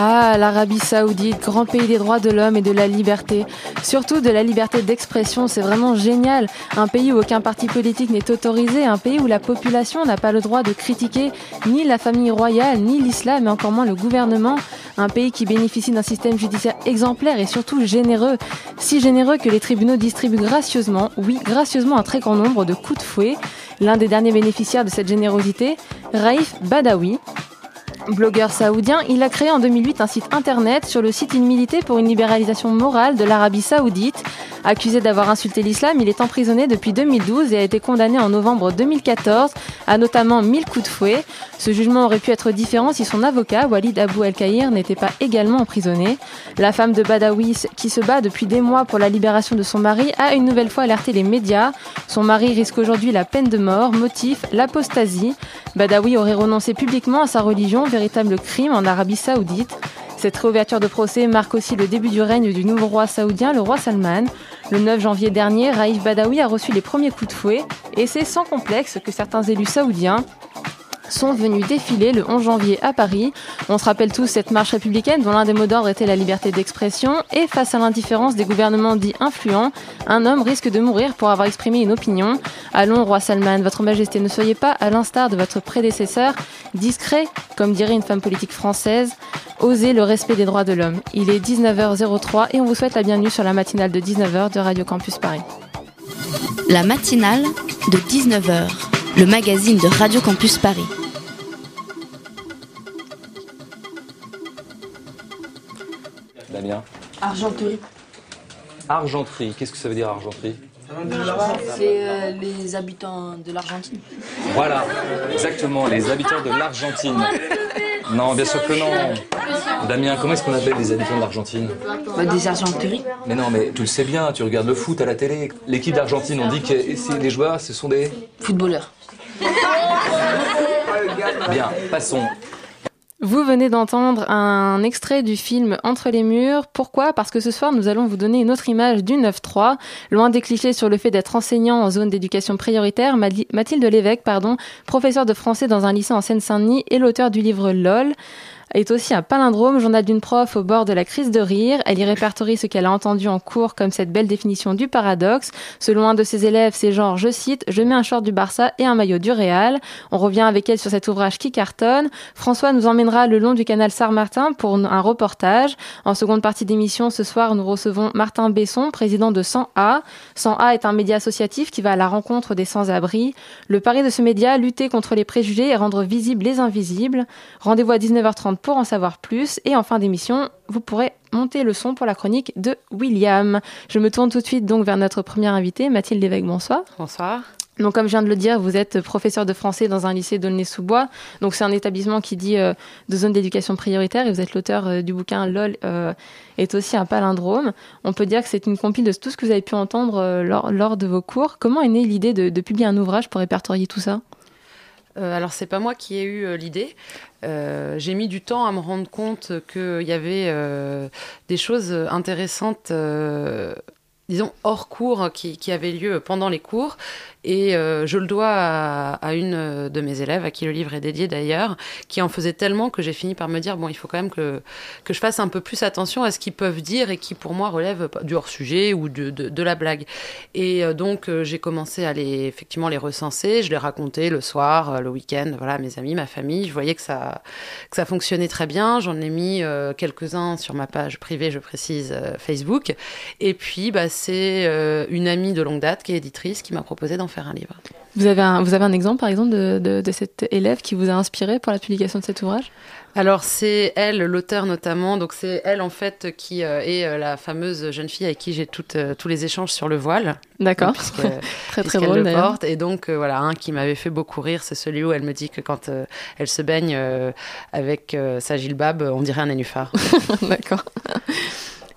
Ah, l'Arabie Saoudite, grand pays des droits de l'homme et de la liberté. Surtout de la liberté d'expression, c'est vraiment génial. Un pays où aucun parti politique n'est autorisé, un pays où la population n'a pas le droit de critiquer ni la famille royale, ni l'islam, et encore moins le gouvernement. Un pays qui bénéficie d'un système judiciaire exemplaire et surtout généreux. Si généreux que les tribunaux distribuent gracieusement, oui, gracieusement un très grand nombre de coups de fouet. L'un des derniers bénéficiaires de cette générosité, Raif Badawi, Blogueur saoudien, il a créé en 2008 un site internet sur le site Il pour une libéralisation morale de l'Arabie saoudite. Accusé d'avoir insulté l'islam, il est emprisonné depuis 2012 et a été condamné en novembre 2014 à notamment 1000 coups de fouet. Ce jugement aurait pu être différent si son avocat, Walid Abou El-Kahir, n'était pas également emprisonné. La femme de Badawi, qui se bat depuis des mois pour la libération de son mari, a une nouvelle fois alerté les médias. Son mari risque aujourd'hui la peine de mort, motif l'apostasie. Badawi aurait renoncé publiquement à sa religion, crime en Arabie saoudite. Cette réouverture de procès marque aussi le début du règne du nouveau roi saoudien, le roi Salman. Le 9 janvier dernier, Raif Badawi a reçu les premiers coups de fouet et c'est sans complexe que certains élus saoudiens sont venus défiler le 11 janvier à Paris. On se rappelle tous cette marche républicaine dont l'un des mots d'ordre était la liberté d'expression et face à l'indifférence des gouvernements dits influents, un homme risque de mourir pour avoir exprimé une opinion. Allons, roi Salman, votre majesté, ne soyez pas, à l'instar de votre prédécesseur, discret, comme dirait une femme politique française, osez le respect des droits de l'homme. Il est 19h03 et on vous souhaite la bienvenue sur la matinale de 19h de Radio Campus Paris. La matinale de 19h, le magazine de Radio Campus Paris. Argenterie. Argenterie, qu'est-ce que ça veut dire argenterie C'est euh, les habitants de l'Argentine. Voilà, exactement, les habitants de l'Argentine. Non, bien sûr que non. Damien, comment est-ce qu'on appelle les habitants de l'Argentine Bah, des argenteries. Mais non, mais tu le sais bien, tu regardes le foot à la télé. L'équipe d'Argentine, on dit que c'est- les joueurs, ce sont des... Footballeurs. Bien, passons. Vous venez d'entendre un extrait du film Entre les murs. Pourquoi? Parce que ce soir, nous allons vous donner une autre image du 9-3. Loin des clichés sur le fait d'être enseignant en zone d'éducation prioritaire, Mathilde Lévesque, pardon, professeure de français dans un lycée en Seine-Saint-Denis et l'auteur du livre LOL, est aussi un palindrome, journal d'une prof au bord de la crise de rire. Elle y répertorie ce qu'elle a entendu en cours comme cette belle définition du paradoxe. Selon un de ses élèves, c'est genre, je cite, je mets un short du Barça et un maillot du Real. On revient avec elle sur cet ouvrage qui cartonne. François nous emmènera le long du canal Sarre-Martin pour un reportage. En seconde partie d'émission, ce soir, nous recevons Martin Besson, président de 100A. 100A est un média associatif qui va à la rencontre des sans-abri. Le pari de ce média, lutter contre les préjugés et rendre visibles les invisibles. Rendez-vous à 19h30 pour en savoir plus. Et en fin d'émission, vous pourrez monter le son pour la chronique de William. Je me tourne tout de suite donc vers notre première invitée, Mathilde Lévesque. Bonsoir. Bonsoir. Donc, comme je viens de le dire, vous êtes professeur de français dans un lycée d'Aulnay-sous-Bois. Donc, c'est un établissement qui dit euh, de zone d'éducation prioritaire et vous êtes l'auteur euh, du bouquin LOL euh, est aussi un palindrome. On peut dire que c'est une compile de tout ce que vous avez pu entendre lors, lors de vos cours. Comment est née l'idée de, de publier un ouvrage pour répertorier tout ça? Euh, alors c'est pas moi qui ai eu euh, l'idée. Euh, J'ai mis du temps à me rendre compte qu'il y avait des choses intéressantes, disons hors cours, qui, qui avaient lieu pendant les cours. Et euh, je le dois à, une de mes élèves, à qui le livre est dédié d'ailleurs, qui en faisait tellement que j'ai fini par me dire bon, il faut quand même que, que je fasse un peu plus attention à ce qu'ils peuvent dire et qui pour moi relève du hors-sujet ou de, de, la blague. Et euh, donc euh, j'ai commencé à les effectivement les recenser, je les racontais le soir, euh, le week-end, voilà, mes amis, ma famille. Je voyais que ça que ça fonctionnait très bien. J'en ai mis euh, quelques-uns sur ma page privée, je précise, euh, Facebook. Et puis bah, c'est euh, une amie de longue date qui est éditrice qui m'a proposé d'en faire un livre. Vous avez un, vous avez un exemple, par exemple, de, de, de cet élève qui vous a inspiré pour la publication de cet ouvrage? Alors c'est elle, l'auteur notamment, donc c'est elle en fait qui euh, est euh, la fameuse jeune fille avec qui j'ai euh, tous les échanges sur le voile. D'accord. très très drôle. Le porte. Et donc voilà, un qui m'avait fait beaucoup rire, c'est celui où elle me dit que quand elle se baigne avec sa gilbab, on dirait un nénuphar. D'accord.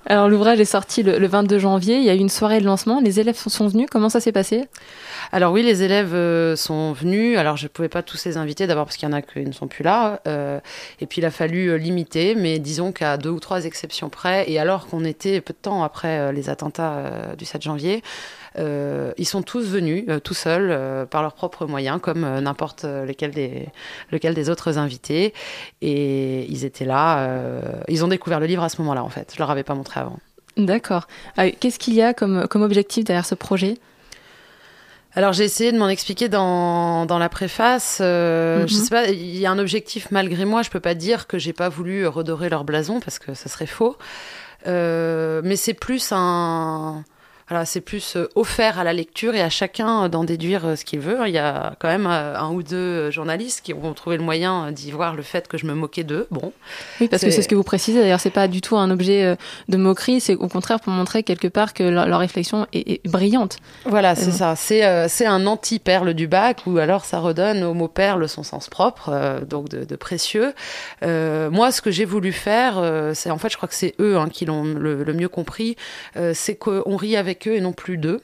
Alors l'ouvrage est sorti le, 22 janvier, il y a eu une soirée de lancement, les élèves sont, venus, comment ça s'est passé? Alors oui, les élèves euh, sont venus, alors je ne pouvais pas tous les inviter, d'abord parce qu'il y en a qui ne sont plus là, euh, et puis il a fallu euh, limiter, mais disons qu'à deux ou trois exceptions près, et alors qu'on était peu de temps après les attentats du 7 janvier, ils sont tous venus euh, tout seuls euh, par leurs propres moyens, comme n'importe lequel des, lequel des autres invités. Et ils étaient là. ils ont découvert le livre à ce moment-là, en fait. Je leur avais pas montré avant. D'accord. Qu'est-ce qu'il y a comme, comme objectif derrière ce projet? Alors j'ai essayé de m'en expliquer dans, dans la préface. Je mhm. sais pas, il y a un objectif malgré moi. Je peux pas dire que j'ai pas voulu redorer leur blason parce que ça serait faux. mais c'est plus un, c'est plus euh, offert à la lecture et à chacun d'en déduire euh, ce qu'il veut. Il y a quand même euh, un ou deux journalistes qui ont trouvé le moyen d'y voir le fait que je me moquais d'eux. Bon. Oui, parce que c'est ce que vous précisez. D'ailleurs, c'est pas du tout un objet de moquerie. C'est au contraire pour montrer quelque part que leur, réflexion est, brillante. Voilà, c'est ça. C'est c'est un anti-perle du bac ou alors ça redonne au mot perle son sens propre, donc de, précieux. moi, ce que j'ai voulu faire, c'est en fait, je crois que c'est eux hein, qui l'ont le, le, mieux compris, c'est qu'on rit avec et non plus d'eux.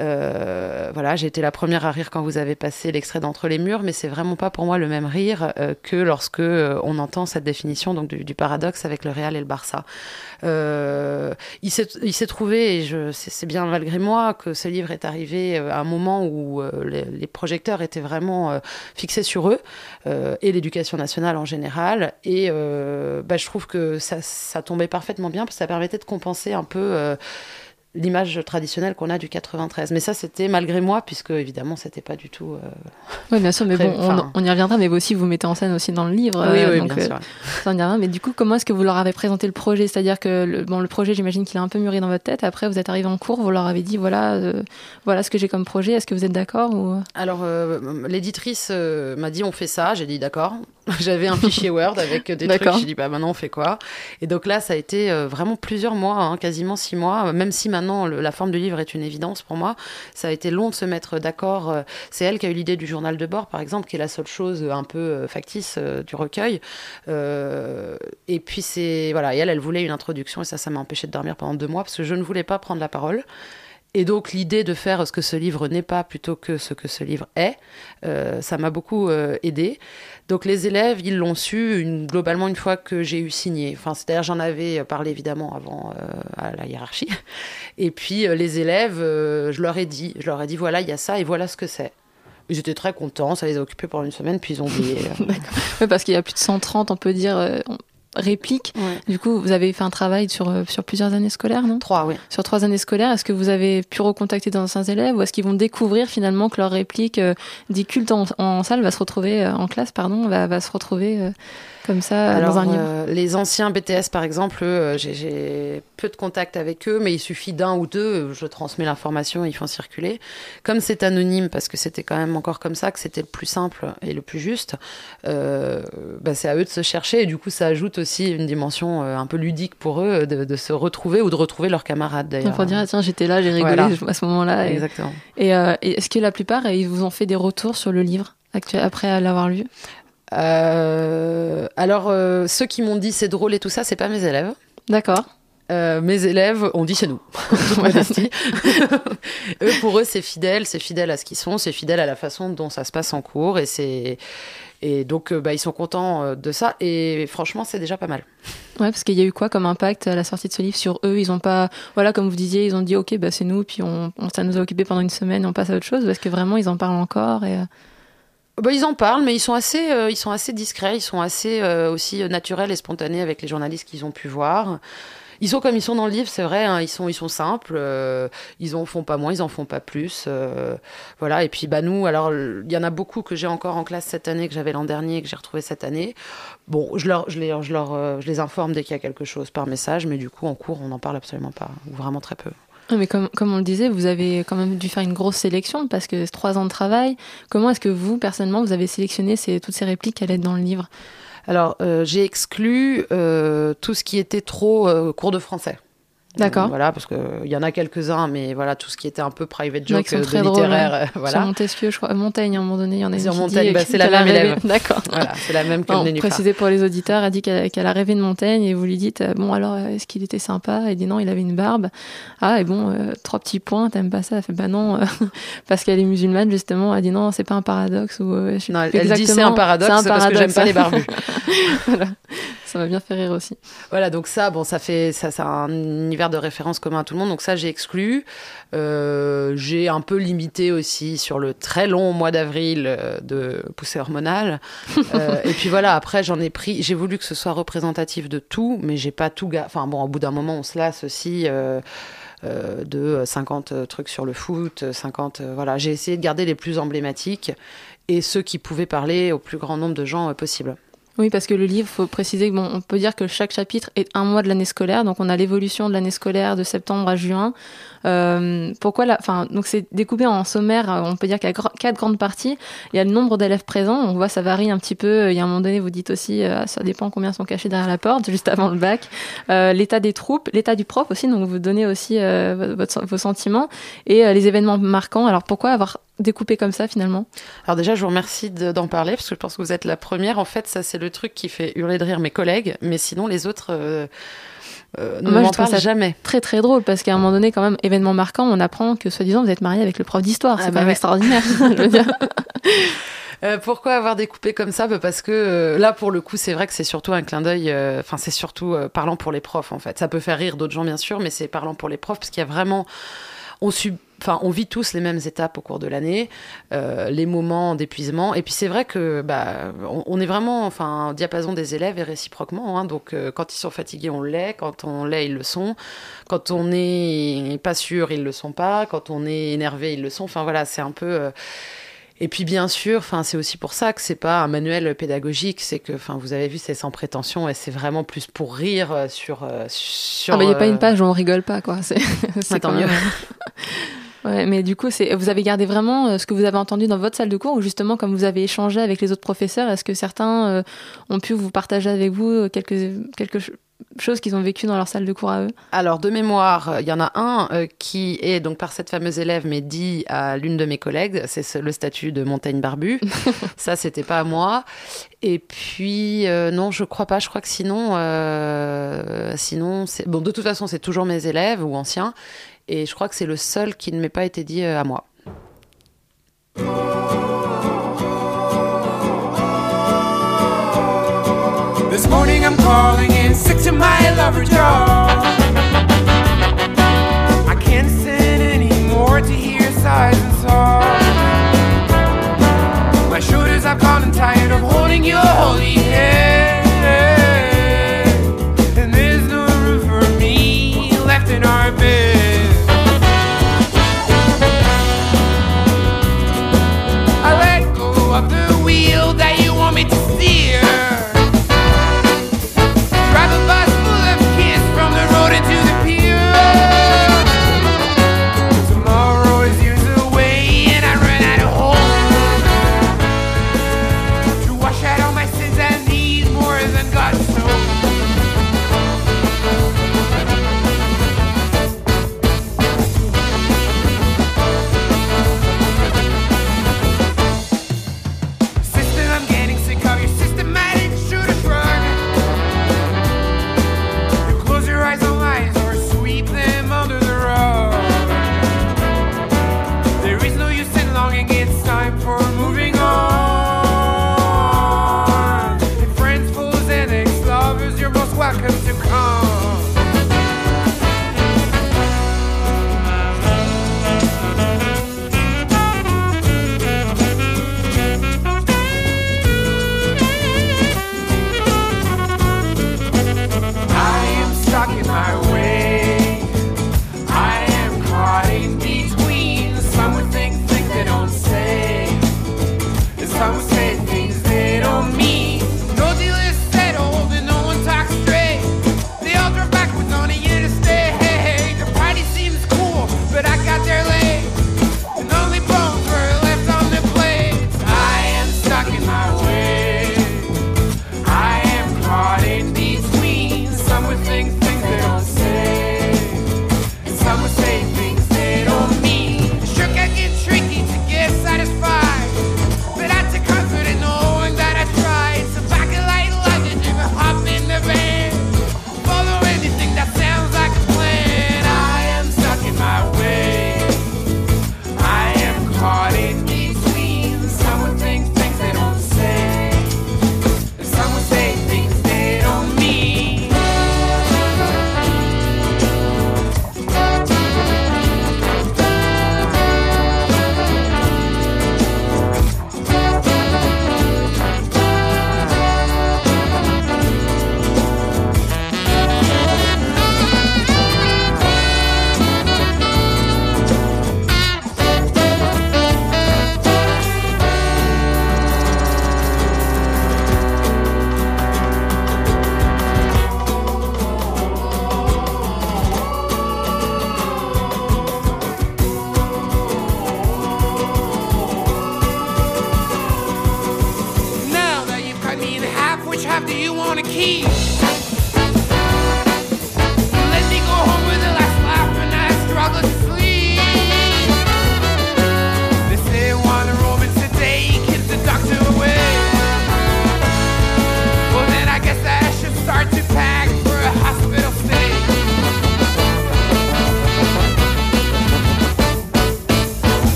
Euh, voilà, j'ai été la première à rire quand vous avez passé l'extrait d'entre les murs, mais c'est vraiment pas pour moi le même rire euh, que lorsque euh, on entend cette définition donc du, paradoxe avec le Real et le Barça. il s'est trouvé, et c'est bien malgré moi que ce livre est arrivé à un moment où les, projecteurs étaient vraiment fixés sur eux et l'éducation nationale en général. Et bah, je trouve que ça, ça tombait parfaitement bien parce ça permettait de compenser un peu l'image traditionnelle qu'on a du 93. Mais ça, c'était malgré moi, puisque évidemment, c'était pas du tout. Euh, oui, bien sûr, mais bon, on, y reviendra. Mais vous aussi, vous mettez en scène aussi dans le livre. Oui, oui, euh, bien sûr. Ça, on y Mais du coup, comment est-ce que vous leur avez présenté le projet? C'est-à-dire que le, bon, le projet, j'imagine qu'il a un peu mûri dans votre tête. Après, vous êtes arrivé en cours, vous leur avez dit voilà, euh, voilà ce que j'ai comme projet. Est-ce que vous êtes d'accord ou... Alors, l'éditrice m'a dit on fait ça. J'ai dit d'accord. J'avais un fichier Word avec des trucs. J'ai dit bah maintenant on fait quoi? Et donc là, ça a été vraiment plusieurs mois, hein, quasiment six mois, même si maintenant la forme du livre est une évidence pour moi. Ça a été long de se mettre d'accord. Euh, c'est elle qui a eu l'idée du journal de bord, par exemple, qui est la seule chose un peu euh, factice euh, du recueil. et puis c'est voilà, elle, elle voulait une introduction et ça, ça m'a empêché de dormir pendant deux mois parce que je ne voulais pas prendre la parole. Et donc l'idée de faire ce que ce livre n'est pas plutôt que ce que ce livre est, euh, ça m'a beaucoup euh, aidé. Donc les élèves, ils l'ont su globalement une fois que j'ai eu signé. Enfin, c'est-à-dire j'en avais parlé évidemment avant euh, à la hiérarchie. Et puis les élèves, je leur ai dit, je leur ai dit voilà, il y a ça et voilà ce que c'est. Ils étaient très contents, ça les a occupés pendant une semaine, puis ils ont oublié. parce qu'il y a plus de 130, on peut dire, réplique. Du coup, vous avez fait un travail sur, euh, sur plusieurs années scolaires, non? Trois, oui. Sur trois années scolaires, est-ce que vous avez pu recontacter d'anciens élèves ou est-ce qu'ils vont découvrir finalement que leur réplique euh, dit culte en, salle va se retrouver, euh, en classe, pardon, va, va se retrouver comme ça Alors, dans un livre euh, Les anciens BTS, par exemple, euh, j'ai peu de contact avec eux, mais il suffit d'un ou deux, je transmets l'information et ils font circuler. Comme c'est anonyme, parce que c'était quand même encore comme ça, que c'était le plus simple et le plus juste, euh, bah, c'est à eux de se chercher. Et du coup, ça ajoute aussi une dimension un peu ludique pour eux de, se retrouver ou de retrouver leurs camarades d'ailleurs. Il faut dire, tiens, j'étais là, j'ai rigolé à ce moment-là. Exactement. Et, et est-ce que la plupart, ils vous ont fait des retours sur le livre après l'avoir lu? Euh, alors, euh, ceux qui m'ont dit c'est drôle et tout ça, c'est pas mes élèves. D'accord. Euh, mes élèves ont dit c'est nous. eux, pour eux, c'est fidèle, c'est fidèle à ce qu'ils sont, c'est fidèle à la façon dont ça se passe en cours, et c'est et donc bah, ils sont contents de ça. Et franchement, c'est déjà pas mal. Ouais, parce qu'il y a eu quoi comme impact à la sortie de ce livre sur eux? Ils ont pas, voilà, comme vous disiez, ils ont dit ok, bah c'est nous, puis on, ça nous a occupé pendant une semaine, on passe à autre chose. Parce que vraiment, ils en parlent encore et bah, ils en parlent, mais ils sont assez, euh, ils sont assez discrets, ils sont assez euh, aussi naturels et spontanés avec les journalistes qu'ils ont pu voir. Ils sont comme ils sont dans le livre, c'est vrai. Hein, ils sont, ils sont simples. Euh, ils en font pas moins, ils en font pas plus. voilà. Et puis bah nous, alors il y en a beaucoup que j'ai encore en classe cette année, que j'avais l'an dernier, que j'ai retrouvé cette année. Bon, je leur, je les, je leur, je les informe dès qu'il y a quelque chose par message, mais du coup en cours, on n'en parle absolument pas, ou vraiment très peu. Mais comme, comme on le disait, vous avez quand même dû faire une grosse sélection parce que c'est trois ans de travail. Comment est-ce que vous, personnellement, vous avez sélectionné ces, toutes ces répliques allaient être dans le livre? Alors, euh, j'ai exclu euh, tout ce qui était trop euh, cours de français. D'accord. Voilà, parce qu'il y en a quelques-uns, mais voilà, tout ce qui était un peu private joke, qui sont euh, très de drôles, littéraire, euh, Sur voilà. Montesquieu, je crois. Montaigne, à un moment donné, il y en a une Sur Montaigne, bah, c'est la même rêvé- élève. D'accord. Voilà, c'est la même que Non, précisez pour les auditeurs, elle dit qu'elle a rêvé de Montaigne et vous lui dites euh, bon alors euh, est-ce qu'il était sympa? Elle dit non, il avait une barbe. Ah et bon euh, trois petits points, t'aimes pas ça? Elle fait bah non euh, parce qu'elle est musulmane justement. Elle dit non, c'est pas un paradoxe ou euh, je Non, elle dit c'est un paradoxe parce que j'aime pas les barbus. Voilà. Ça m'a bien fait rire aussi. Voilà, donc ça, bon, ça fait, ça, c'est un univers de référence commun à tout le monde. Donc ça, j'ai exclu. Euh, j'ai un peu limité aussi sur le très long mois d'avril euh, de poussée hormonale. Euh, et puis voilà, après, j'en ai pris. J'ai voulu que ce soit représentatif de tout, mais j'ai pas tout. ga- Enfin bon, au bout d'un moment, on se lasse aussi. euh, de 50 trucs sur le foot, 50 euh, voilà, j'ai essayé de garder les plus emblématiques et ceux qui pouvaient parler au plus grand nombre de gens possible. Oui, parce que le livre, faut préciser que bon, on peut dire que chaque chapitre est un mois de l'année scolaire, donc on a l'évolution de l'année scolaire de septembre à juin. Euh, pourquoi la, enfin, donc c'est découpé en sommaire. euh, On peut dire qu'il y a quatre grandes parties. Il y a le nombre d'élèves présents. On voit ça varie un petit peu. Il y a un moment donné, vous dites aussi, euh, ça dépend combien sont cachés derrière la porte, juste avant le bac. L'état des troupes, l'état du prof aussi. Donc vous donnez aussi vos sentiments et les événements marquants. Alors pourquoi avoir découpé comme ça finalement Alors déjà, je vous remercie de- d'en parler parce que je pense que vous êtes la première. En fait, ça c'est le truc qui fait hurler de rire mes collègues, mais sinon les autres euh, euh, ne Moi, je m'en parlent ça jamais. Très très drôle parce qu'à un moment donné, quand même, événement marquant, on apprend que soi-disant vous êtes marié avec le prof d'histoire. Ah c'est bah quand même ouais. extraordinaire. je veux dire. Euh, pourquoi avoir découpé comme ça? Bah, Parce que euh, là, pour le coup, c'est vrai que c'est surtout un clin d'œil. euh, Enfin, c'est surtout parlant pour les profs, en fait. Ça peut faire rire d'autres gens, bien sûr, mais c'est parlant pour les profs parce qu'il y a vraiment, on sub- Enfin, on vit tous les mêmes étapes au cours de l'année, euh, les moments d'épuisement. Et puis c'est vrai que bah, on, on est vraiment, enfin, au diapason des élèves et réciproquement. hein. donc euh, quand ils sont fatigués, on l'est. Quand on l'est, ils le sont. Quand on n'est pas sûr, ils le sont pas. Quand on est énervé, ils le sont. Enfin voilà, c'est un peu. euh, et puis bien sûr, enfin c'est aussi pour ça que c'est pas un manuel pédagogique, c'est que enfin vous avez vu c'est sans prétention et c'est vraiment plus pour rire sur sur. Ah bah, il n'y a pas une page où on rigole pas, quoi. C'est Ouais, tant mieux. Ouais, mais du coup, c'est vous avez gardé vraiment euh, ce que vous avez entendu dans votre salle de cours, ou justement, comme vous avez échangé avec les autres professeurs, est-ce que certains euh, ont pu vous partager avec vous euh, quelques, quelque ch- choses qu'ils ont vécues dans leur salle de cours à eux? Alors, de mémoire, il y en a un euh, qui est donc par cette fameuse élève, mais dit à l'une de mes collègues, c'est ce- le statut de Montaigne Barbu. Ça, c'était pas à moi. Et puis, euh, non, je crois pas. Je crois que sinon, euh, sinon, c'est bon. De toute façon, c'est toujours mes élèves ou anciens. Et je crois que c'est le seul qui ne m'ait pas été dit euh, à moi. This morning I'm calling in sick to my lover jaw. I can't stand anymore to hear sighs and sobs. My shoulders have gotten tired of holding your holy hand. Want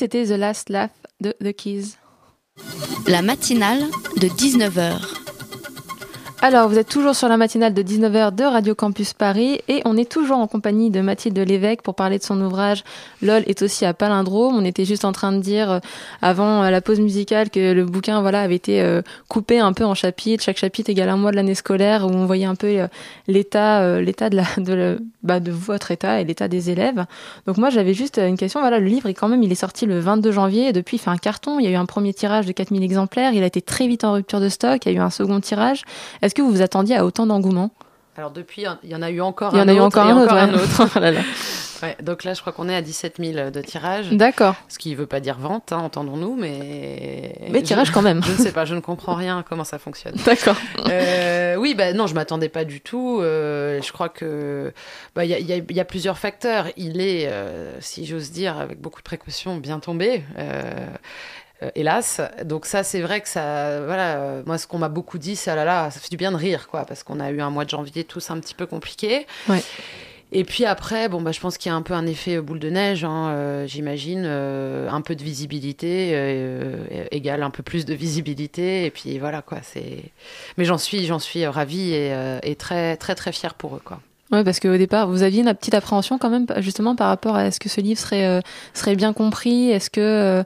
c'était The Last Laugh de The Keys. La matinale de 19h. Alors, vous êtes toujours sur la matinale de 19h de Radio Campus Paris et on est toujours en compagnie de Mathilde Lévesque pour parler de son ouvrage LOL est aussi à Palindrome. On était juste en train de dire euh, avant euh, la pause musicale que le bouquin voilà avait été euh, coupé un peu en chapitres, chaque chapitre égale un mois de l'année scolaire où on voyait un peu l'état l'état de la de, le- bah, de votre état et l'état des élèves. Donc moi j'avais juste une question voilà, le livre est quand même il est sorti le 22 janvier et depuis il fait un carton, il y a eu un premier tirage de 4000 exemplaires, il a été très vite en rupture de stock, il y a eu un second tirage. Est-ce que vous vous attendiez à autant d'engouement? Alors depuis, il y en a eu encore Il y un en a eu autre encore un autre, un ouais. autre. Oh là là. Ouais, donc là, je crois qu'on est à 17 000 de tirage. D'accord. Ce qui ne veut pas dire vente, hein, entendons-nous, mais... Mais tirage Je- quand même. Je ne sais pas, je ne comprends rien comment ça fonctionne. D'accord. Euh, oui, bah non, je m'attendais pas du tout. Euh, je crois que bah, il y, a- y y plusieurs facteurs. Il est, euh, si j'ose dire, avec beaucoup de précautions, bien tombé. Euh, hélas, donc ça c'est vrai que ça, voilà, euh, moi ce qu'on m'a beaucoup dit, c'est ah là là, ça fait du bien de rire quoi, parce qu'on a eu un mois de janvier tous un petit peu compliqué. Ouais. Et puis après, bon, bah, je pense qu'il y a un peu un effet euh, boule de neige, hein, euh, j'imagine. un peu de visibilité euh, égale un peu plus de visibilité. Et puis voilà, quoi. C'est... Mais j'en suis, j'en suis ravie et, euh, et très, très, très fière pour eux, quoi. Ouais, parce qu'au départ, vous aviez une petite appréhension quand même, justement par rapport à est-ce que ce livre serait euh, serait bien compris, est-ce que euh,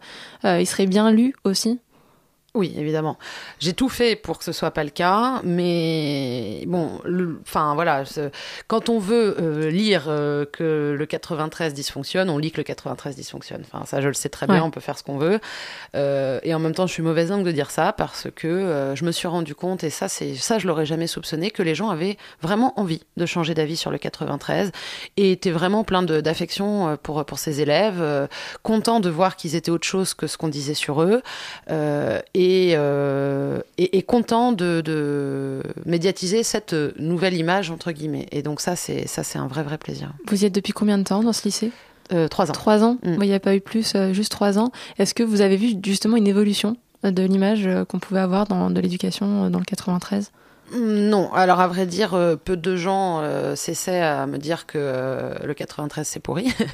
euh, il serait bien lu aussi? Oui, évidemment. J'ai tout fait pour que ce soit pas le cas, mais bon, enfin voilà, quand on veut euh, lire euh, que le 93 dysfonctionne, on lit que le 93 dysfonctionne. Enfin, ça, je le sais très bien, Ouais. on peut faire ce qu'on veut. Euh, et en même temps, je suis mauvaise langue de dire ça parce que je me suis rendu compte, et ça, c'est ça, je l'aurais jamais soupçonné, que les gens avaient vraiment envie de changer d'avis sur le 93 et étaient vraiment pleins d'affection pour pour ces élèves, contents de voir qu'ils étaient autre chose que ce qu'on disait sur eux. Euh, et, euh, et, et content de, de médiatiser cette nouvelle image entre guillemets. Et donc ça, c'est ça, c'est un vrai vrai plaisir. Vous y êtes depuis combien de temps dans ce lycée? Euh, trois ans. Trois ans? Mm. Moi, Il n'y a pas eu plus, euh, juste trois ans. Est-ce que vous avez vu justement une évolution de l'image qu'on pouvait avoir dans de l'éducation dans le 93 Non, alors à vrai dire, euh, peu de gens euh, cessaient à me dire que euh, le 93 c'est pourri.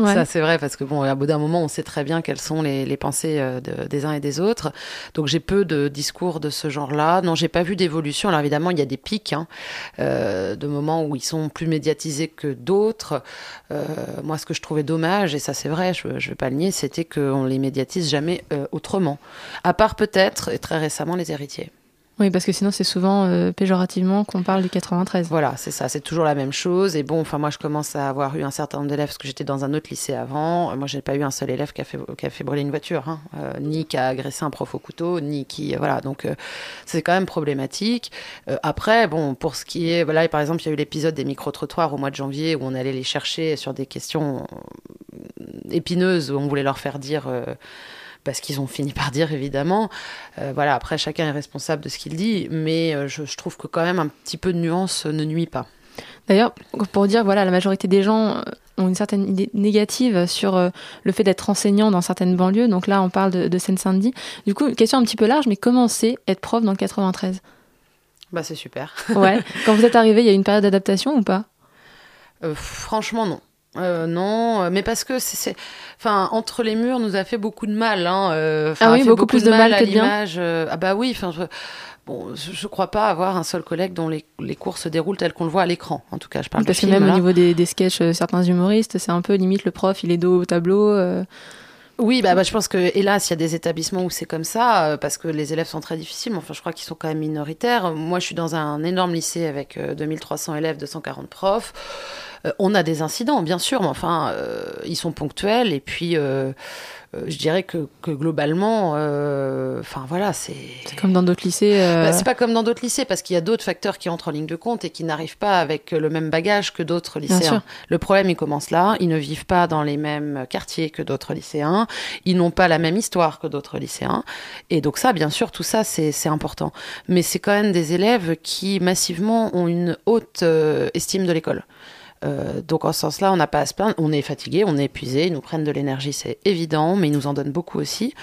Ouais. Ça c'est vrai parce que bon, à bout d'un moment, on sait très bien quelles sont les, les pensées euh, de- des uns et des autres. Donc j'ai peu de discours de ce genre-là. Non, j'ai pas vu d'évolution. Alors évidemment, il y a des pics, hein, euh, de moments où ils sont plus médiatisés que d'autres. Euh, moi, ce que je trouvais dommage, et ça c'est vrai, je, je vais pas le nier, c'était qu'on les médiatise jamais euh, autrement. À part peut-être, et très récemment, les héritiers. Oui, parce que sinon c'est souvent euh, péjorativement qu'on parle du 93. Voilà, c'est ça, c'est toujours la même chose. Et bon, enfin moi je commence à avoir eu un certain nombre d'élèves parce que j'étais dans un autre lycée avant. Euh, Moi j'ai pas eu un seul élève qui a fait, qui a fait brûler une voiture, hein. Euh, ni qui a agressé un prof au couteau, ni qui voilà. Donc c'est quand même problématique. Après, bon, pour ce qui est, voilà, par exemple, il y a eu l'épisode des micro trottoirs au mois de janvier où on allait les chercher sur des questions épineuses où on voulait leur faire dire. Parce qu'ils ont fini par dire évidemment. Euh, voilà, après chacun est responsable de ce qu'il dit, mais euh, je, je trouve que quand même un petit peu de nuance ne nuit pas. D'ailleurs, pour dire, voilà, la majorité des gens euh, ont une certaine idée négative sur le fait d'être enseignant dans certaines banlieues. Donc là, on parle de, de Seine-Saint-Denis. Du coup, une question un petit peu large, mais comment c'est être prof dans le 93 Bah c'est super. Ouais. Quand vous êtes arrivé, il y a eu une période d'adaptation ou pas? Euh, franchement non. Euh, non, euh, mais parce que c'est, c'est- enfin, entre les murs nous a fait beaucoup de mal. Hein, euh, Ah oui, fait beaucoup plus de mal que de bien. l'image, euh, ah bah oui, enfin, je, bon, je, je crois pas avoir un seul collègue dont les, les cours se déroulent tels qu'on le voit à l'écran. En tout cas, je parle Parce de que film, même là. au niveau des, des sketchs, euh, certains humoristes, c'est un peu limite le prof, il est dos au tableau. Oui, bah, bah, je pense que hélas, il y a des établissements où c'est comme ça, euh, parce que les élèves sont très difficiles. mais Enfin, je crois qu'ils sont quand même minoritaires. Moi, je suis dans un énorme lycée avec euh, 2300 élèves, 240 profs. Euh, on a des incidents, bien sûr, mais enfin, euh, ils sont ponctuels. Et puis, je dirais que, que globalement, euh, enfin voilà, c'est. C'est comme dans d'autres lycées. euh, Bah, c'est pas comme dans d'autres lycées parce qu'il y a d'autres facteurs qui entrent en ligne de compte et qui n'arrivent pas avec le même bagage que d'autres lycéens. Le problème, il commence là. Ils ne vivent pas dans les mêmes quartiers que d'autres lycéens. Ils n'ont pas la même histoire que d'autres lycéens. Et donc ça, bien sûr, tout ça, c'est c'est important. Mais c'est quand même des élèves qui massivement ont une haute euh, estime de l'école. Euh, donc en ce sens-là, on n'a pas à se plaindre. On est fatigué, on est épuisé, ils nous prennent de l'énergie, c'est évident, mais ils nous en donnent beaucoup aussi.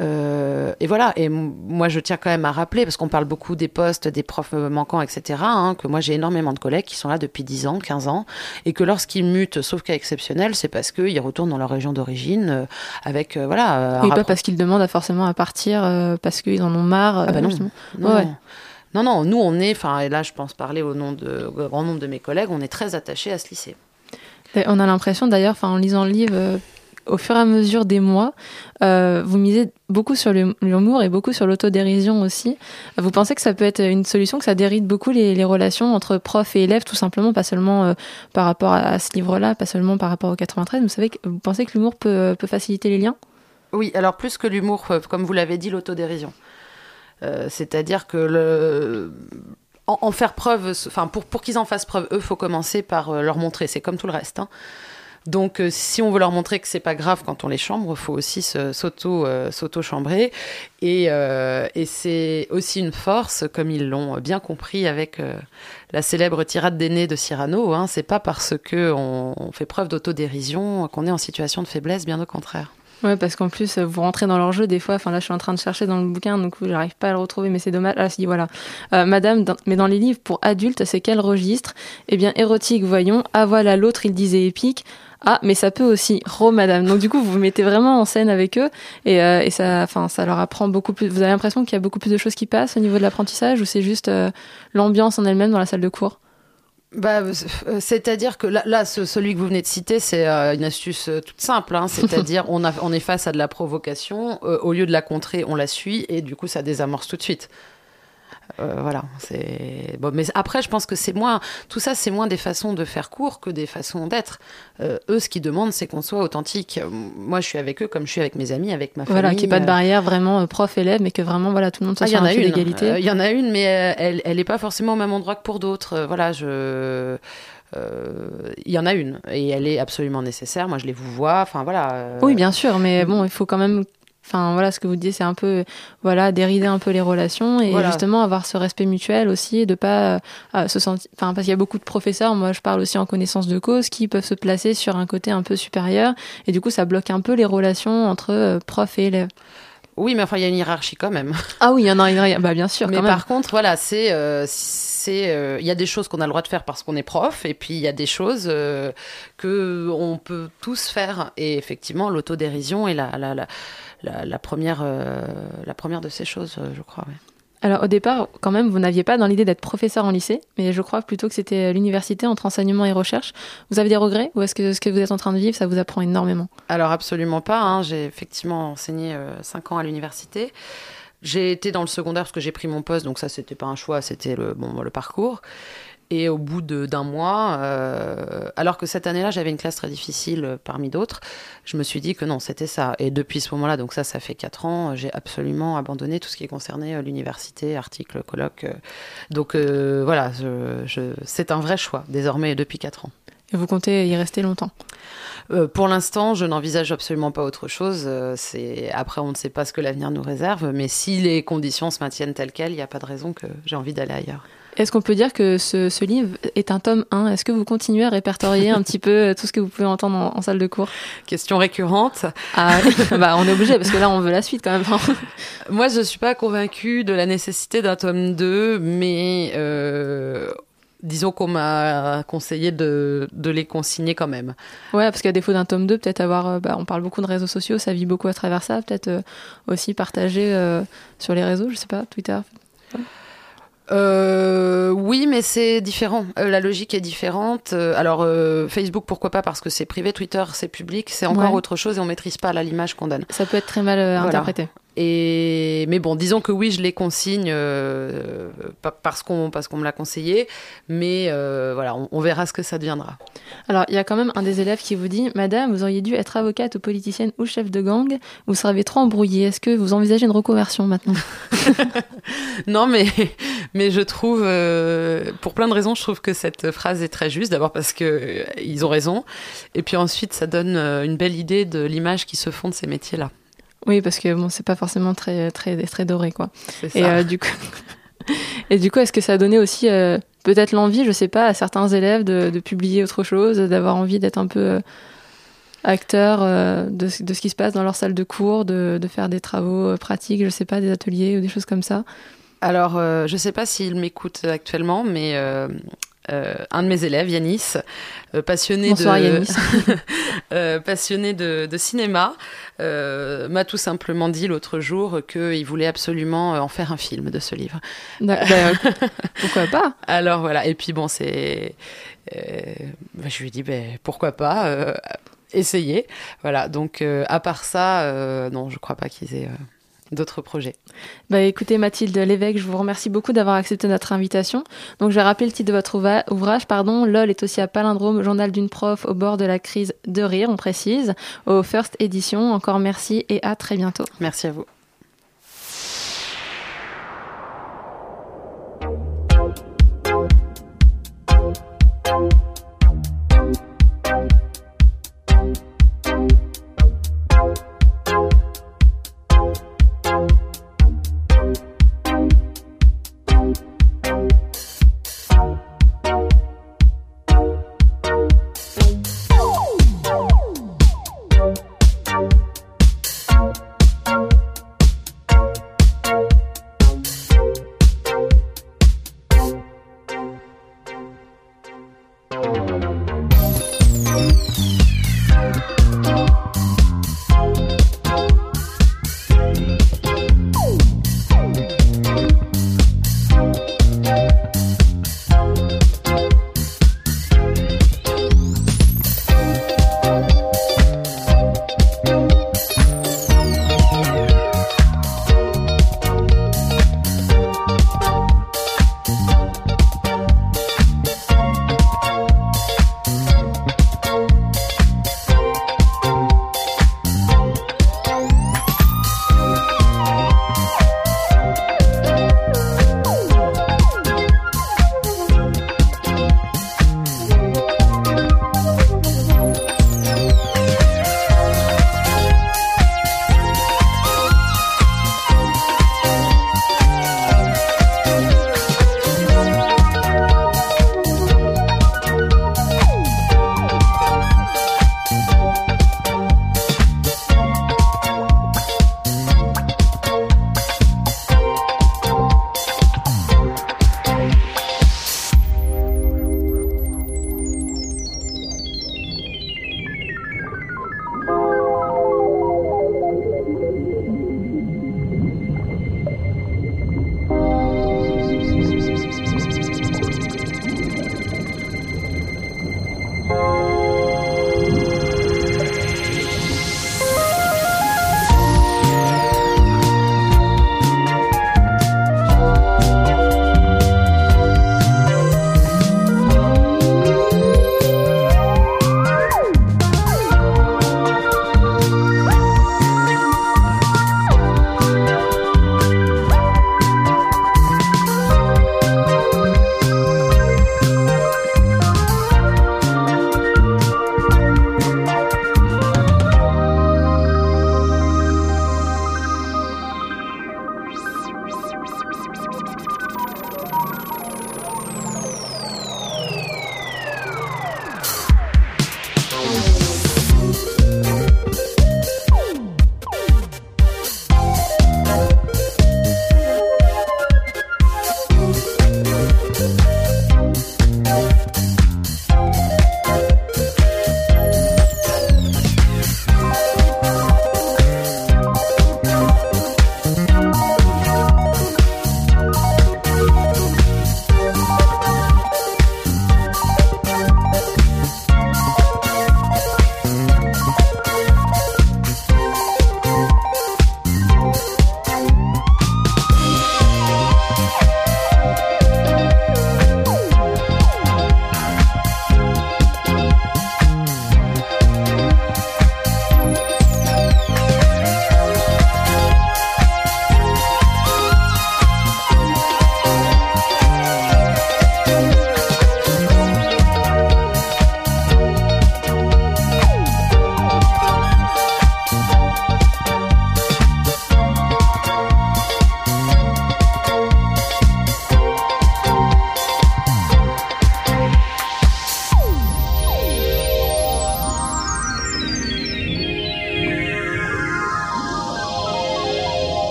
Euh, et voilà. Et moi, je tiens quand même à rappeler, parce qu'on parle beaucoup des postes, des profs euh, manquants, etc., hein, que moi j'ai énormément de collègues qui sont là depuis 10 ans, 15 ans, et que lorsqu'ils mutent, sauf cas exceptionnel, c'est parce qu'ils retournent dans leur région d'origine euh, avec voilà. oui, pas parce qu'ils demandent à forcément à partir parce qu'ils en ont marre. Ah bah non. Non, Ouais. Non. non, nous on est, enfin, et là je pense parler au nom de au grand nombre de mes collègues, on est très attachés à ce lycée. On a l'impression d'ailleurs, enfin, en lisant le livre, euh, au fur et à mesure des mois, euh, vous misez beaucoup sur l'humour et beaucoup sur l'autodérision aussi. Vous pensez que ça peut être une solution, que ça déride beaucoup les, les relations entre profs et élèves, tout simplement, pas seulement euh, par rapport à, à ce livre-là, pas seulement par rapport au 93. Vous savez, que- vous pensez que l'humour peut, peut faciliter les liens? Oui, alors plus que l'humour, comme vous l'avez dit, l'autodérision. Euh, C'est-à-dire que en, faire preuve, enfin pour, qu'ils en fassent preuve, eux, faut commencer par euh, leur montrer. C'est comme tout le reste. hein. Donc, euh, si on veut leur montrer que c'est pas grave quand on les chambre, faut aussi s'auto-chambrer. Et, c'est aussi une force, comme ils l'ont bien compris avec la célèbre tirade d'aînés de Cyrano. Hein, c'est pas parce que on, on fait preuve d'autodérision qu'on est en situation de faiblesse, bien au contraire. Ouais, parce qu'en plus, euh, vous rentrez dans leur jeu des fois. Enfin, là, je suis en train de chercher dans le bouquin, donc j'arrive pas à le retrouver, mais c'est dommage. Ah, si, voilà. Euh, Madame, mais dans les livres pour adultes, c'est quel registre? Eh bien, érotique, voyons. Ah, voilà, l'autre, il disait épique. Ah, mais ça peut aussi. Ro, madame. Donc, du coup, vous vous mettez vraiment en scène avec eux et, euh, et ça, enfin, ça leur apprend beaucoup plus. Vous avez l'impression qu'il y a beaucoup plus de choses qui passent au niveau de l'apprentissage ou c'est juste euh, l'ambiance en elle-même dans la salle de cours? Bah, euh, c'est-à-dire que là, là, ce- celui que vous venez de citer, c'est euh, une astuce euh, toute simple. hein. C'est-à-dire, on, on est face à de la provocation. euh, au lieu de la contrer, on la suit et du coup, ça désamorce tout de suite. Euh, voilà, c'est bon. Mais après, je pense que c'est moins tout ça, c'est moins des façons de faire court que des façons d'être. Euh, eux, ce qu'ils demandent, c'est qu'on soit authentique. Euh, Moi, je suis avec eux comme je suis avec mes amis, avec ma famille. Voilà, qu'il n'y ait pas de euh, barrière vraiment euh, prof-élève, mais que vraiment, voilà, tout le monde soit ah, il y sur en un a pied une. d'égalité. Il y en a une, mais elle, elle est pas forcément au même endroit que pour d'autres. Voilà, je. euh, Il y en a une et elle est absolument nécessaire. Moi, je les vous vois. Enfin voilà. euh, Oui, bien sûr, mais bon, il faut quand même. Enfin, voilà, ce que vous disiez, c'est un peu, voilà, dérider un peu les relations et Voilà. justement avoir ce respect mutuel aussi et de pas euh, se sentir. Enfin, parce qu'il y a beaucoup de professeurs, moi je parle aussi en connaissance de cause, qui peuvent se placer sur un côté un peu supérieur et du coup, ça bloque un peu les relations entre euh, prof et élève. Oui, mais enfin, il y a une hiérarchie quand même. Ah oui, il y en a une, bah bien sûr, mais quand même. par contre, voilà, c'est, euh, c'est, euh, il y a des choses qu'on a le droit de faire parce qu'on est prof, et puis il y a des choses euh, que on peut tous faire. Et effectivement, l'autodérision est la, la, la, la, la première, euh, la première de ces choses, euh, je crois. ouais. Alors au départ, quand même, vous n'aviez pas dans l'idée d'être professeur en lycée, mais je crois plutôt que c'était l'université entre enseignement et recherche. Vous avez des regrets ou est-ce que ce que vous êtes en train de vivre, ça vous apprend énormément? Alors absolument pas. hein. J'ai effectivement enseigné 5 ans à l'université. J'ai été dans le secondaire parce que j'ai pris mon poste, donc ça c'était pas un choix, c'était le bon le parcours. Et au bout d'un mois, euh, alors que cette année-là j'avais une classe très difficile euh, parmi d'autres, je me suis dit que non c'était ça. Et depuis ce moment-là, donc ça ça fait quatre ans, j'ai absolument abandonné tout ce qui concernait euh, l'université, articles, colloques. euh. donc euh, voilà, je, je- c'est un vrai choix désormais depuis quatre ans. Et vous comptez y rester longtemps? Euh, pour l'instant, je n'envisage absolument pas autre chose. Euh, c'est après, on ne sait pas ce que l'avenir nous réserve, mais si les conditions se maintiennent telles quelles, il n'y a pas de raison que j'ai envie d'aller ailleurs. Est-ce qu'on peut dire que ce, ce livre est un tome 1 Est-ce que vous continuez à répertorier un petit peu euh, tout ce que vous pouvez entendre en, en salle de cours? Question récurrente. Ah, bah on est obligé parce que là on veut la suite quand même. Moi, je suis pas convaincue de la nécessité d'un tome 2, mais euh, disons qu'on m'a conseillé de, de les consigner quand même. Ouais, parce qu'à défaut d'un tome 2, peut-être avoir, euh, bah, on parle beaucoup de réseaux sociaux, ça vit beaucoup à travers ça, peut-être euh, aussi partager euh, sur les réseaux, je sais pas, Twitter. Euh, oui, mais c'est différent. Euh, la logique est différente. Euh, alors, euh, Facebook, pourquoi pas? Parce que c'est privé. Twitter, c'est public. C'est encore Ouais. autre chose et on maîtrise pas là l'image qu'on donne. Ça peut être très mal Voilà. interprété. Et mais bon, disons que oui, je les consigne euh, pa- parce qu'on parce qu'on me l'a conseillé. Mais euh, voilà, on, on verra ce que ça deviendra. Alors, il y a quand même un des élèves qui vous dit Madame, vous auriez dû être avocate ou politicienne ou chef de gang, vous serez trop embrouillée. Est-ce que vous envisagez une reconversion maintenant? Non, mais mais je trouve, euh, pour plein de raisons, je trouve que cette phrase est très juste. D'abord parce que euh, ils ont raison, et puis ensuite ça donne une belle idée de l'image qui se font de ces métiers-là. Oui, parce que bon, c'est pas forcément très, très, très doré, quoi. C'est Et ça. euh, du coup, et du coup, est-ce que ça a donné aussi euh, peut-être l'envie, je sais pas, à certains élèves de, de publier autre chose, d'avoir envie d'être un peu euh, acteur euh, de, ce- de ce qui se passe dans leur salle de cours, de, de faire des travaux pratiques, je sais pas, des ateliers ou des choses comme ça? Alors, euh, je sais pas s'il m'écoute actuellement, mais euh, un de mes élèves, Yanis, euh, passionné Bonsoir, de Yanis. euh, passionné de, de cinéma, euh, m'a tout simplement dit l'autre jour qu'il voulait absolument euh, en faire un film de ce livre. Bah, pourquoi pas? Alors voilà, et puis bon, c'est, euh, bah, je lui ai dit, ben pourquoi pas, euh, essayer. Voilà, donc euh, à part ça, euh, non, je crois pas qu'ils aient euh, d'autres projets. Bah écoutez Mathilde Lévesque, je vous remercie beaucoup d'avoir accepté notre invitation. Donc je vais rappeler le titre de votre ouvrage, pardon. LOL est aussi à Palindrome, journal d'une prof au bord de la crise de rire, on précise, au First Edition. Encore merci et à très bientôt. Merci à vous.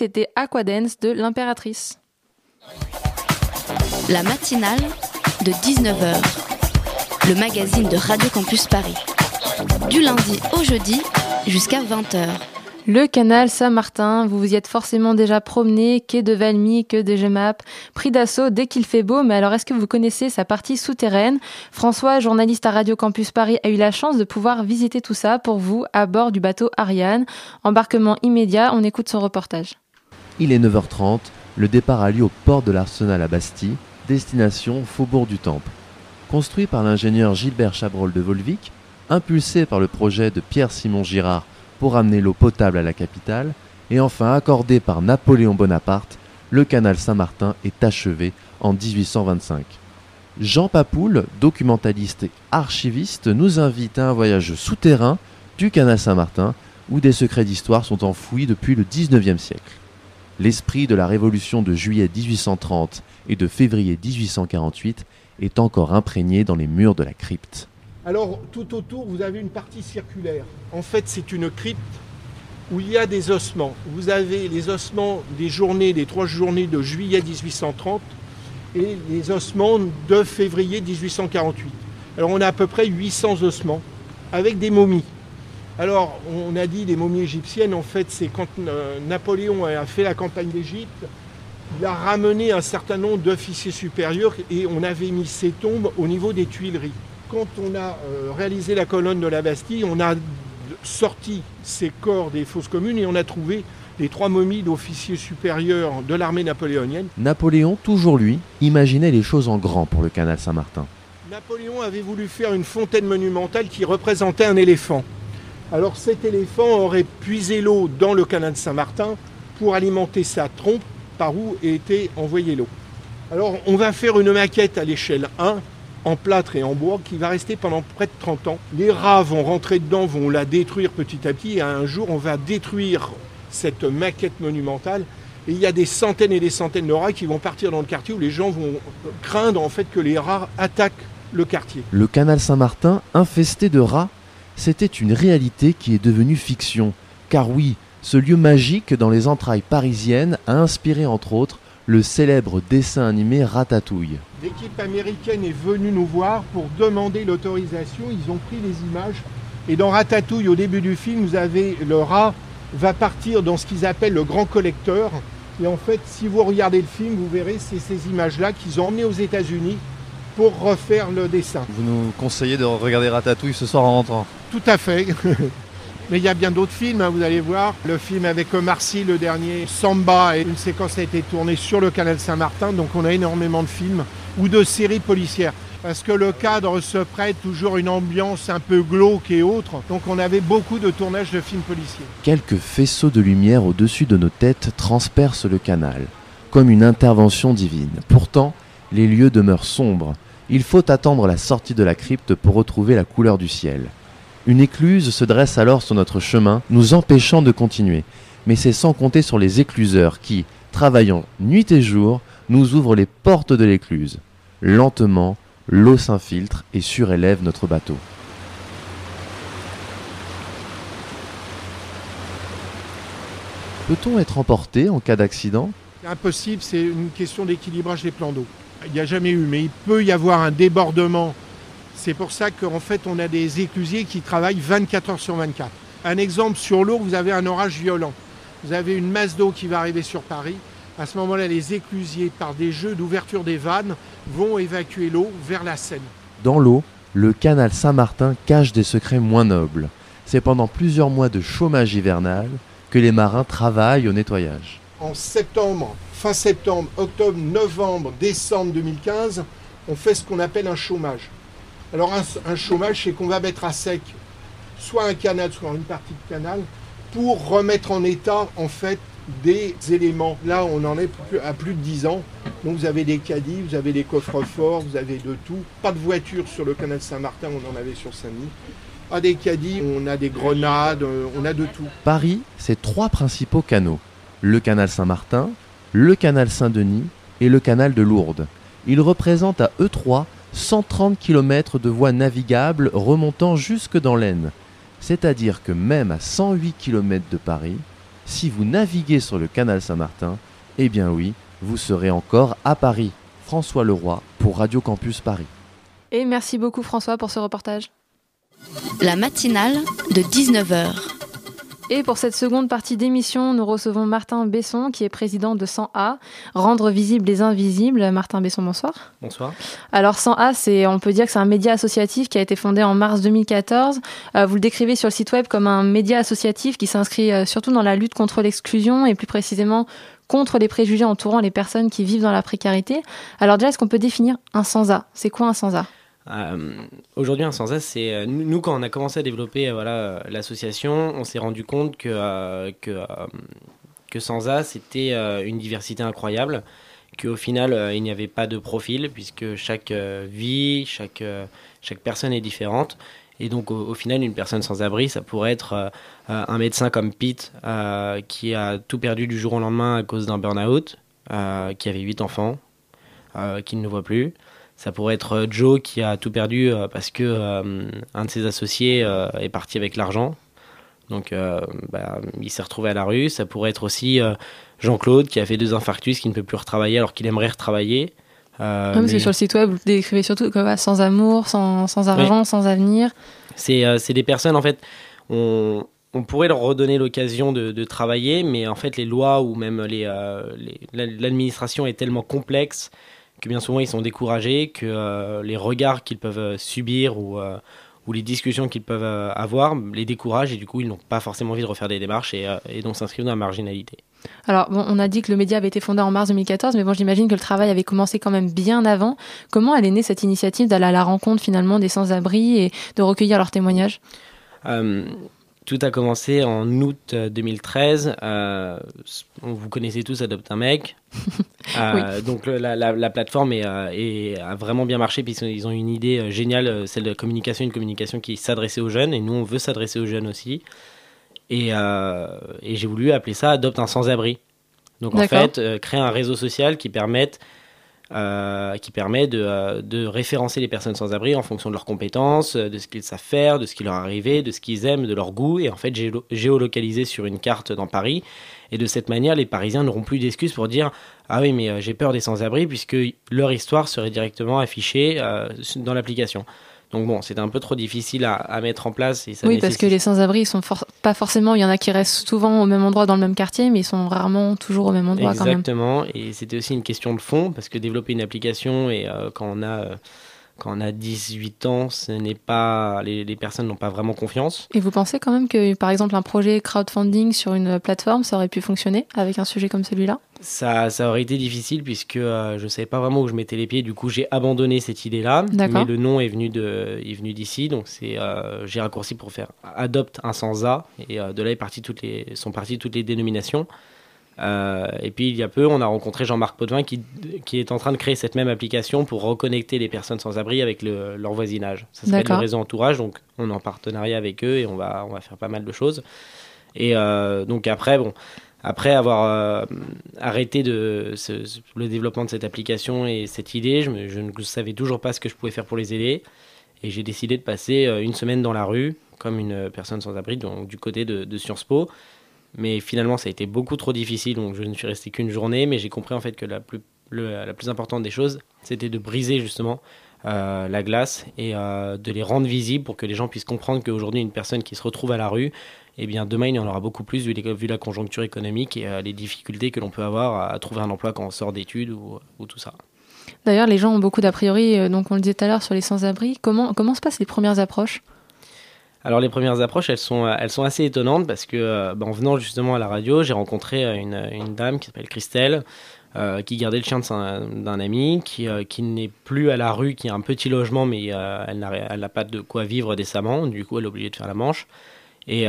C'était Aquadance de l'impératrice. La matinale de 19h, le magazine de Radio Campus Paris. Du lundi au jeudi jusqu'à 20h. Le canal Saint-Martin, vous vous y êtes forcément déjà promené, quai de Valmy, quai de Gemap, pris d'assaut dès qu'il fait beau, mais alors est-ce que vous connaissez sa partie souterraine? François, journaliste à Radio Campus Paris, a eu la chance de pouvoir visiter tout ça pour vous à bord du bateau Ariane. Embarquement immédiat, on écoute son reportage. Il est 9h30, le départ a lieu au port de l'Arsenal à Bastille, destination Faubourg du Temple. Construit par l'ingénieur Gilbert Chabrol de Volvic, impulsé par le projet de Pierre-Simon Girard pour amener l'eau potable à la capitale, et enfin accordé par Napoléon Bonaparte, le canal Saint-Martin est achevé en 1825. Jean Papoul, documentaliste et archiviste, nous invite à un voyage souterrain du canal Saint-Martin, où des secrets d'histoire sont enfouis depuis le 19e siècle. L'esprit de la révolution de juillet 1830 et de février 1848 est encore imprégné dans les murs de la crypte. Alors tout autour, vous avez une partie circulaire. En fait, c'est une crypte où il y a des ossements. Vous avez les ossements des journées, des trois journées de juillet 1830 et les ossements de février 1848. Alors on a à peu près 800 ossements avec des momies. Alors on a dit des momies égyptiennes, en fait c'est quand euh, Napoléon a fait la campagne d'Égypte, il a ramené un certain nombre d'officiers supérieurs et on avait mis ces tombes au niveau des Tuileries quand on a euh, réalisé la colonne de la Bastille, on a sorti ces corps des fosses communes et on a trouvé les trois momies d'officiers supérieurs de l'armée napoléonienne. Napoléon, toujours lui, imaginait les choses en grand pour le canal Saint-Martin. Napoléon avait voulu faire une fontaine monumentale qui représentait un éléphant. Alors cet éléphant aurait puisé l'eau dans le canal Saint-Martin pour alimenter sa trompe par où était envoyée l'eau. Alors on va faire une maquette à l'échelle 1 en plâtre et en bois qui va rester pendant près de 30 ans. Les rats vont rentrer dedans, vont la détruire petit à petit et un jour on va détruire cette maquette monumentale et il y a des centaines et des centaines de rats qui vont partir dans le quartier où les gens vont craindre en fait que les rats attaquent le quartier. Le canal Saint-Martin infesté de rats, c'était une réalité qui est devenue fiction. Car oui, ce lieu magique dans les entrailles parisiennes a inspiré entre autres le célèbre dessin animé Ratatouille. L'équipe américaine est venue nous voir pour demander l'autorisation. Ils ont pris les images. Et dans Ratatouille, au début du film, vous avez le rat va partir dans ce qu'ils appellent le grand collecteur. Et en fait, si vous regardez le film, vous verrez, c'est ces images-là qu'ils ont emmenées aux États-Unis pour refaire le dessin. Vous nous conseillez de regarder Ratatouille ce soir en rentrant Tout à fait. Mais il y a bien d'autres films, hein, vous allez voir. Le film avec Omar le dernier, Samba, et une séquence a été tournée sur le canal Saint-Martin, donc on a énormément de films ou de séries policières. Parce que le cadre se prête toujours une ambiance un peu glauque et autre, donc on avait beaucoup de tournages de films policiers. Quelques faisceaux de lumière au-dessus de nos têtes transpercent le canal, comme une intervention divine. Pourtant, les lieux demeurent sombres. Il faut attendre la sortie de la crypte pour retrouver la couleur du ciel. Une écluse se dresse alors sur notre chemin, nous empêchant de continuer. Mais c'est sans compter sur les écluseurs qui, travaillant nuit et jour, nous ouvrent les portes de l'écluse. Lentement, l'eau s'infiltre et surélève notre bateau. Peut-on être emporté en cas d'accident? Impossible, c'est une question d'équilibrage des plans d'eau. Il n'y a jamais eu, mais il peut y avoir un débordement c'est pour ça qu'en fait, on a des éclusiers qui travaillent 24 heures sur 24. Un exemple, sur l'eau, vous avez un orage violent. Vous avez une masse d'eau qui va arriver sur Paris. À ce moment-là, les éclusiers, par des jeux d'ouverture des vannes, vont évacuer l'eau vers la Seine. Dans l'eau, le canal Saint-Martin cache des secrets moins nobles. C'est pendant plusieurs mois de chômage hivernal que les marins travaillent au nettoyage. En septembre, fin septembre, octobre, novembre, décembre 2015, on fait ce qu'on appelle un chômage. Alors un, chômage, c'est qu'on va mettre à sec soit un canal, soit une partie de canal, pour remettre en état en fait des éléments. Là, on en est à plus de 10 ans. Donc vous avez des caddies, vous avez des coffres forts, vous avez de tout. Pas de voiture sur le canal Saint-Martin, on en avait sur Saint-Denis. Pas des caddies, on a des grenades, on a de tout. Paris, c'est trois principaux canaux. Le canal Saint-Martin, le canal Saint-Denis et le canal de Lourdes. Ils représentent à eux trois 130 km de voies navigables remontant jusque dans l'Aisne. C'est-à-dire que même à 108 km de Paris, Si vous naviguez sur le canal Saint-Martin, eh bien oui, vous serez encore à Paris. François Leroy pour Radio Campus Paris. Et merci beaucoup François pour ce reportage. La matinale de 19h. Et pour cette seconde partie d'émission, nous recevons Martin Besson, qui est président de 100A, Rendre visibles les invisibles. Martin Besson, bonsoir. Bonsoir. Alors 100A, c'est, on peut dire que c'est un média associatif qui a été fondé en mars 2014. Euh, vous le décrivez sur le site web comme un média associatif qui s'inscrit euh, surtout dans la lutte contre l'exclusion et plus précisément contre les préjugés entourant les personnes qui vivent dans la précarité. Alors déjà, est-ce qu'on peut définir un sans-A C'est quoi un sans-A euh, Aujourd'hui, un sans-A, c'est euh, nous quand on a commencé à développer euh, voilà l'association, on s'est rendu compte que euh, que euh, c'était une diversité incroyable, qu'au final il n'y avait pas de profil puisque chaque vie, chaque chaque personne est différente. Et donc, au, final, une personne sans abri, ça pourrait être un médecin comme Pete, qui a tout perdu du jour au lendemain à cause d'un burn-out, qui avait 8 enfants, qui ne le voit plus. Ça pourrait être euh, Joe, qui a tout perdu euh, parce que euh, un de ses associés euh, est parti avec l'argent. Donc, euh, bah, il s'est retrouvé à la rue. Ça pourrait être aussi euh, Jean-Claude, qui a fait deux infarctus, qui ne peut plus retravailler alors qu'il aimerait retravailler. Euh, Ah, parce que mais- sur le site web, vous décrivez surtout comme ah, sans amour, sans, sans argent, sans avenir. C'est euh, des personnes, en fait, on, on pourrait leur redonner l'occasion de, de travailler, mais en fait, les lois ou même les, euh, les- l'administration est tellement complexe que bien souvent ils sont découragés, que euh, les regards qu'ils peuvent euh, subir ou, euh, ou les discussions qu'ils peuvent avoir les découragent et du coup ils n'ont pas forcément envie de refaire des démarches et, et donc s'inscrivent dans la marginalité. Alors, bon, on a dit que le média avait été fondé en mars 2014, mais bon, j'imagine que le travail avait commencé quand même bien avant. Comment elle est née cette initiative d'aller à la rencontre finalement des sans-abri et de recueillir leurs témoignages? Euh, tout a commencé en août euh, 2013. Euh, vous connaissez tous Adopte un mec. Euh, Donc la, la- la plateforme est, euh, est- a vraiment bien marché. Puis ils ont- une idée euh, géniale, euh, celle de communication, une communication qui s'adressait aux jeunes. Et nous, on veut s'adresser aux jeunes aussi. Et, euh, et j'ai voulu appeler ça Adopte un sans-abri. Donc en fait, euh, créer un réseau social qui permette euh, qui permet de, euh, de référencer les personnes sans abri en fonction de leurs compétences, euh, de ce qu'ils savent faire, de ce qui leur est arrivé, de ce qu'ils aiment, de leur goût, et en fait géolo- géolocaliser sur une carte dans Paris. Et de cette manière, les Parisiens n'auront plus d'excuses pour dire Ah oui, mais j'ai peur des sans-abri, puisque leur histoire serait directement affichée dans l'application. Donc bon, c'était un peu trop difficile à, à mettre en place. Et ça Oui, parce que les sans-abri, ils sont for- pas forcément, il y en a qui restent souvent au même endroit dans le même quartier, mais ils sont rarement toujours au même endroit quand même. Exactement, et c'était aussi une question de fond, parce que développer une application, et euh, quand, on a, euh, quand on a 18 ans, ce n'est pas, les, les personnes n'ont pas vraiment confiance. Et vous pensez quand même que, par exemple, un projet crowdfunding sur une plateforme, ça aurait pu fonctionner avec un sujet comme celui-là? Ça, ça aurait été difficile, puisque euh, je ne savais pas vraiment où je mettais les pieds, du coup j'ai abandonné cette idée-là, mais le nom est venu de- est venu d'ici, donc c'est euh, j'ai raccourci pour faire adopte un sans A, et euh, de là est parti toutes les, sont parties toutes les dénominations. Euh, et puis il y a peu, on a rencontré Jean-Marc Potvin qui, qui est en train de créer cette même application pour reconnecter les personnes sans abri avec le- leur voisinage. Ça s'appelle le réseau entourage, donc on est en partenariat avec eux et on va, on va faire pas mal de choses. Et euh, donc après, bon, après avoir euh, arrêté de ce- ce- le développement de cette application et cette idée, je, me- je ne savais toujours pas ce que je pouvais faire pour les aider. Et j'ai décidé de passer une semaine dans la rue, comme une personne sans abri, donc du côté de, de Sciences Po. Mais finalement, ça a été beaucoup trop difficile, donc je ne suis resté qu'une journée. Mais j'ai compris en fait que la plus, la plus importante des choses, c'était de briser justement euh, la glace et euh, de les rendre visibles pour que les gens puissent comprendre qu'aujourd'hui, une personne qui se retrouve à la rue, eh bien demain, il y en aura beaucoup plus vu, vu la conjoncture économique et euh, les difficultés que l'on peut avoir à, trouver un emploi quand on sort d'études ou, ou tout ça. D'ailleurs, les gens ont beaucoup d'a priori, donc on le disait tout à l'heure sur les sans-abri. Comment, comment se passent les premières approches? Alors les premières approches, elles sont, euh, elles sont assez étonnantes parce que euh, bah, en venant justement à la radio, j'ai rencontré euh, une, dame qui s'appelle Christelle, qui gardait le chien d'un ami, qui, qui n'est plus à la rue, qui a un petit logement, mais elle n'a pas de quoi vivre décemment, du coup elle est obligée de faire la manche. Et,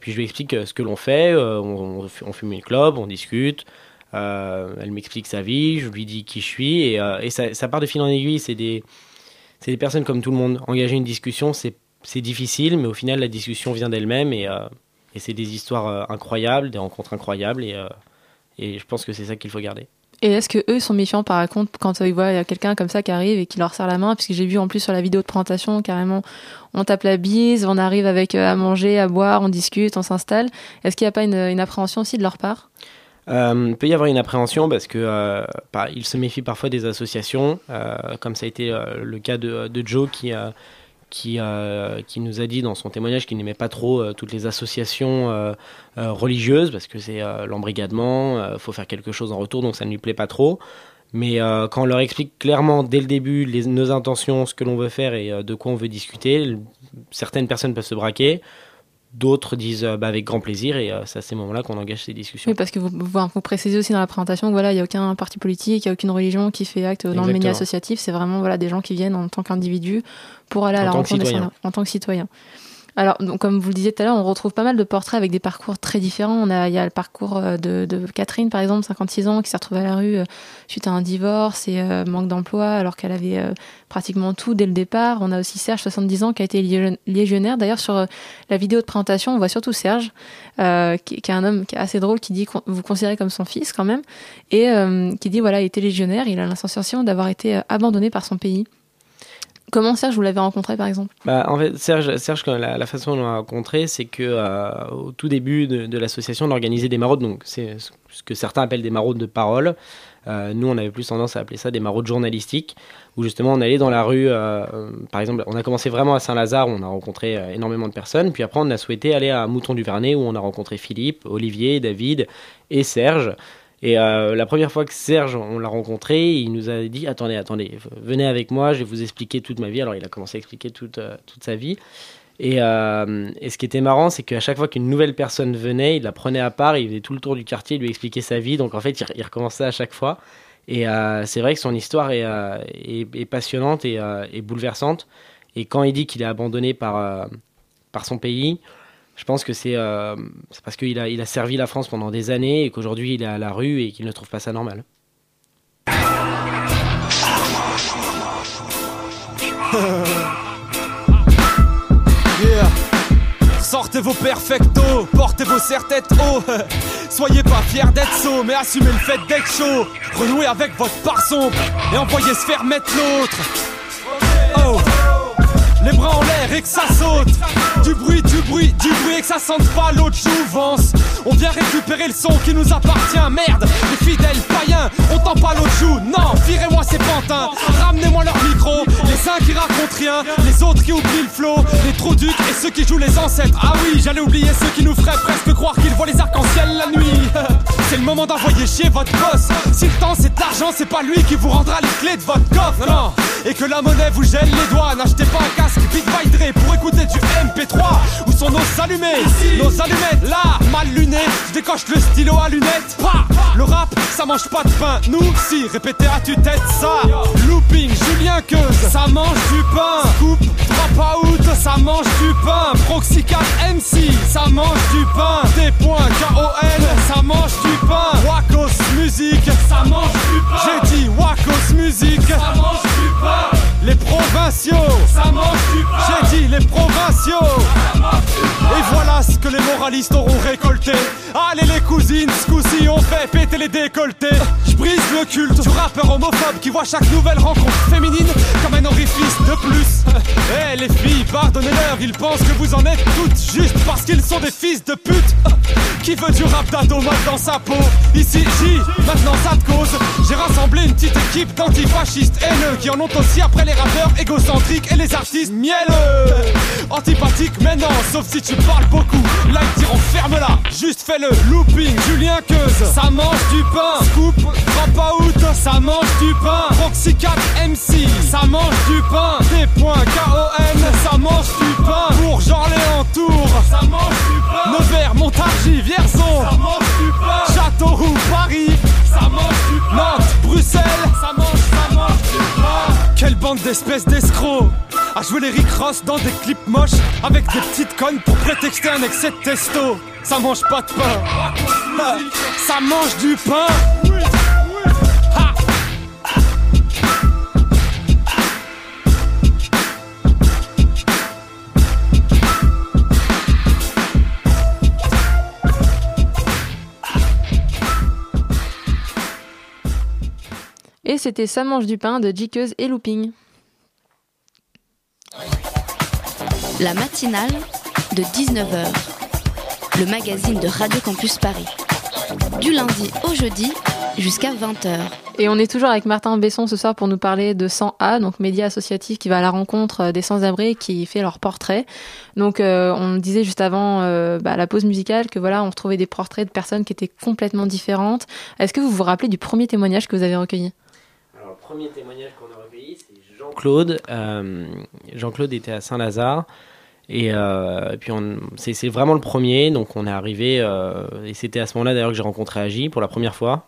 puis je lui explique ce que l'on fait, on, on fu- on fume une clope, on discute, elle m'explique sa vie, je lui dis qui je suis, et, et ça, ça part de fil en aiguille, c'est des, des personnes comme tout le monde. Engager une discussion, c'est c'est difficile, mais au final, la discussion vient d'elle-même et, euh, et c'est des histoires euh, incroyables, des rencontres incroyables et, euh, et je pense que c'est ça qu'il faut garder. Et est-ce que eux sont méfiants par contre quand ils voient quelqu'un comme ça qui arrive et qui leur serre la main? Puisque j'ai vu en plus sur la vidéo de présentation carrément, on tape la bise, on arrive avec à manger, à boire, on discute, on s'installe. Est-ce qu'il n'y a pas une, une appréhension aussi de leur part? Euh, il peut y avoir une appréhension parce que euh, ils se méfient parfois des associations, euh, comme ça a été le cas de, de Joe qui, qui, euh, qui nous a dit dans son témoignage qu'il n'aimait pas trop euh, toutes les associations euh, religieuses parce que c'est l'embrigadement, il faut faire quelque chose en retour donc ça ne lui plaît pas trop. Mais quand on leur explique clairement dès le début nos intentions, ce que l'on veut faire et de quoi on veut discuter, certaines personnes peuvent se braquer, d'autres disent euh, bah, avec grand plaisir et euh, c'est à ces moments-là qu'on engage ces discussions. Oui, parce que vous, précisez aussi dans la présentation que voilà, il n'y a aucun parti politique, il n'y a aucune religion qui fait acte dans le média associatif. C'est vraiment voilà, des gens qui viennent en tant qu'individus pour aller à En la rencontre des en tant que citoyen. Alors, donc, comme vous le disiez tout à l'heure, on retrouve pas mal de portraits avec des parcours très différents. On a, il y a le parcours euh, de, de Catherine, par exemple, 56 ans, qui s'est retrouvée à la rue euh, suite à un divorce et euh, manque d'emploi, alors qu'elle avait pratiquement tout dès le départ. On a aussi Serge, 70 ans, qui a été légion- légionnaire. D'ailleurs, sur la vidéo de présentation, on voit surtout Serge, qui, qui est un homme qui est assez drôle, qui dit qu'on vous considérez comme son fils quand même, et qui dit voilà, il était légionnaire, il a la sensation d'avoir été abandonné par son pays. Comment Serge, vous l'avez rencontré par exemple? Bah, en fait, Serge, la, façon dont on l'a rencontré, c'est que euh, tout début de, l'association, on organisait des maraudes, donc c'est ce que certains appellent des maraudes de parole. Euh, nous, on avait plus tendance à appeler ça des maraudes journalistiques, où justement on allait dans la rue. euh, par exemple, on a commencé vraiment à Saint-Lazare, où on a rencontré énormément de personnes, puis après on a souhaité aller à Mouton du Vernet, où on a rencontré Philippe, Olivier, David et Serge. Et euh, la première fois que Serge, on l'a rencontré, il nous a dit Attendez, attendez, venez avec moi, je vais vous expliquer toute ma vie. Alors, il a commencé à expliquer toute, euh, toute sa vie. Et, euh, et ce qui était marrant, c'est qu'à chaque fois qu'une nouvelle personne venait, il la prenait à part, il faisait tout le tour du quartier, il lui expliquait sa vie. Donc, en fait, il, recommençait à chaque fois. Et c'est vrai que son histoire est, passionnante et, et bouleversante. Et quand il dit qu'il est abandonné par, par son pays, je pense que c'est euh, c'est parce qu'il a, il a servi la France pendant des années et qu'aujourd'hui il est à la rue et qu'il ne trouve pas ça normal. Sortez vos perfectos, portez vos serre-têtes. Soyez pas fiers d'être saut, mais assumez le fait d'être chaud. Renouez avec votre part sombre et envoyez se faire mettre l'autre. Les bras en l'air et que ça saute. Du bruit, du bruit, du bruit et que ça sente pas l'autre jouvence. On vient récupérer le son qui nous appartient. Merde, les fidèles païens, on tend pas l'autre joue. Non, virez-moi ces pantins. Ramenez-moi leur micro. Les uns qui racontent rien, les autres qui oublient le flow. Les trop ducs et ceux qui jouent les ancêtres. Ah oui, j'allais oublier ceux qui nous feraient presque croire qu'ils voient les arcs-en-ciel la nuit. C'est le moment d'envoyer chier votre boss. Si le temps c'est de l'argent, c'est pas lui qui vous rendra les clés de votre coffre. Non. Et que la monnaie vous gèle les doigts. N'achetez pas un casque Big by Dre pour écouter du MP3. Où sont nos allumés Nos allumettes là, mal luné. Je décoche le stylo à lunettes. Pa le rap, ça mange pas de pain. Nous, si, répétez à tue-tête ça. Looping, Julien Queuse, ça mange du pain. Coupe, drop out, ça mange du pain. Proxy 4 MC, ça mange du pain. Des points, K-O-N, ça mange du pain. Wakos Musique, ça mange du pain. J'ai dit Wakos Musique, ça mange du pain. 아! Les provinciaux, ça mange du pain. J'ai dit les provinciaux. Et voilà ce que les moralistes auront récolté. Allez les cousines, ce coup-ci on fait péter les décolletés. Je brise le culte du rappeur homophobe qui voit chaque nouvelle rencontre féminine comme un orifice de plus. Eh les filles, pardonnez-leur, ils pensent que vous en êtes toutes juste parce qu'ils sont des fils de pute. Qui veut du rap d'adomate dans sa peau? Ici J, maintenant ça te cause. J'ai rassemblé une petite équipe d'antifascistes haineux qui en ont aussi après les rappeurs égocentriques et les artistes mielleux. Antipathique, mais non, sauf si tu parles beaucoup. Là, ils diront ferme-la, juste fais-le. Looping, Julien Queuse, ça mange du pain. Scoop, drop out, ça mange du pain. Proxy 4 MC, ça mange du pain. Des points, K-O-N, ça mange du pain. Pour Orléans, Tours, ça mange du pain. Nevers, Montargis, Vierzon, ça mange du pain. Châteauroux, Paris, ça mange du pain. Nantes, Bruxelles, ça mange, ça mange du pain. Quelle bande d'espèces d'escrocs à jouer les Rick Ross dans des clips moches avec des petites connes pour prétexter un excès de testo. Ça mange pas de pain, ça mange du pain. Et c'était Ça mange du pain de Jikeuse et Looping. La matinale de 19h, le magazine de Radio Campus Paris. Du lundi au jeudi jusqu'à 20h. Et on est toujours avec Martin Besson ce soir pour nous parler de 100A, donc média associatif qui va à la rencontre euh, des sans-abri qui fait leur portrait. Donc euh, on disait juste avant euh, bah, la pause musicale que voilà, on retrouvait des portraits de personnes qui étaient complètement différentes. Est-ce que vous vous rappelez du premier témoignage que vous avez recueilli? Premier témoignage qu'on a recueilli, c'est Jean-Claude. Euh, Jean-Claude était à Saint-Lazare. Et, euh, et puis on- c'est c'est vraiment le premier, donc on est arrivé, euh, et c'était à ce moment-là d'ailleurs que j'ai rencontré Agi pour la première fois.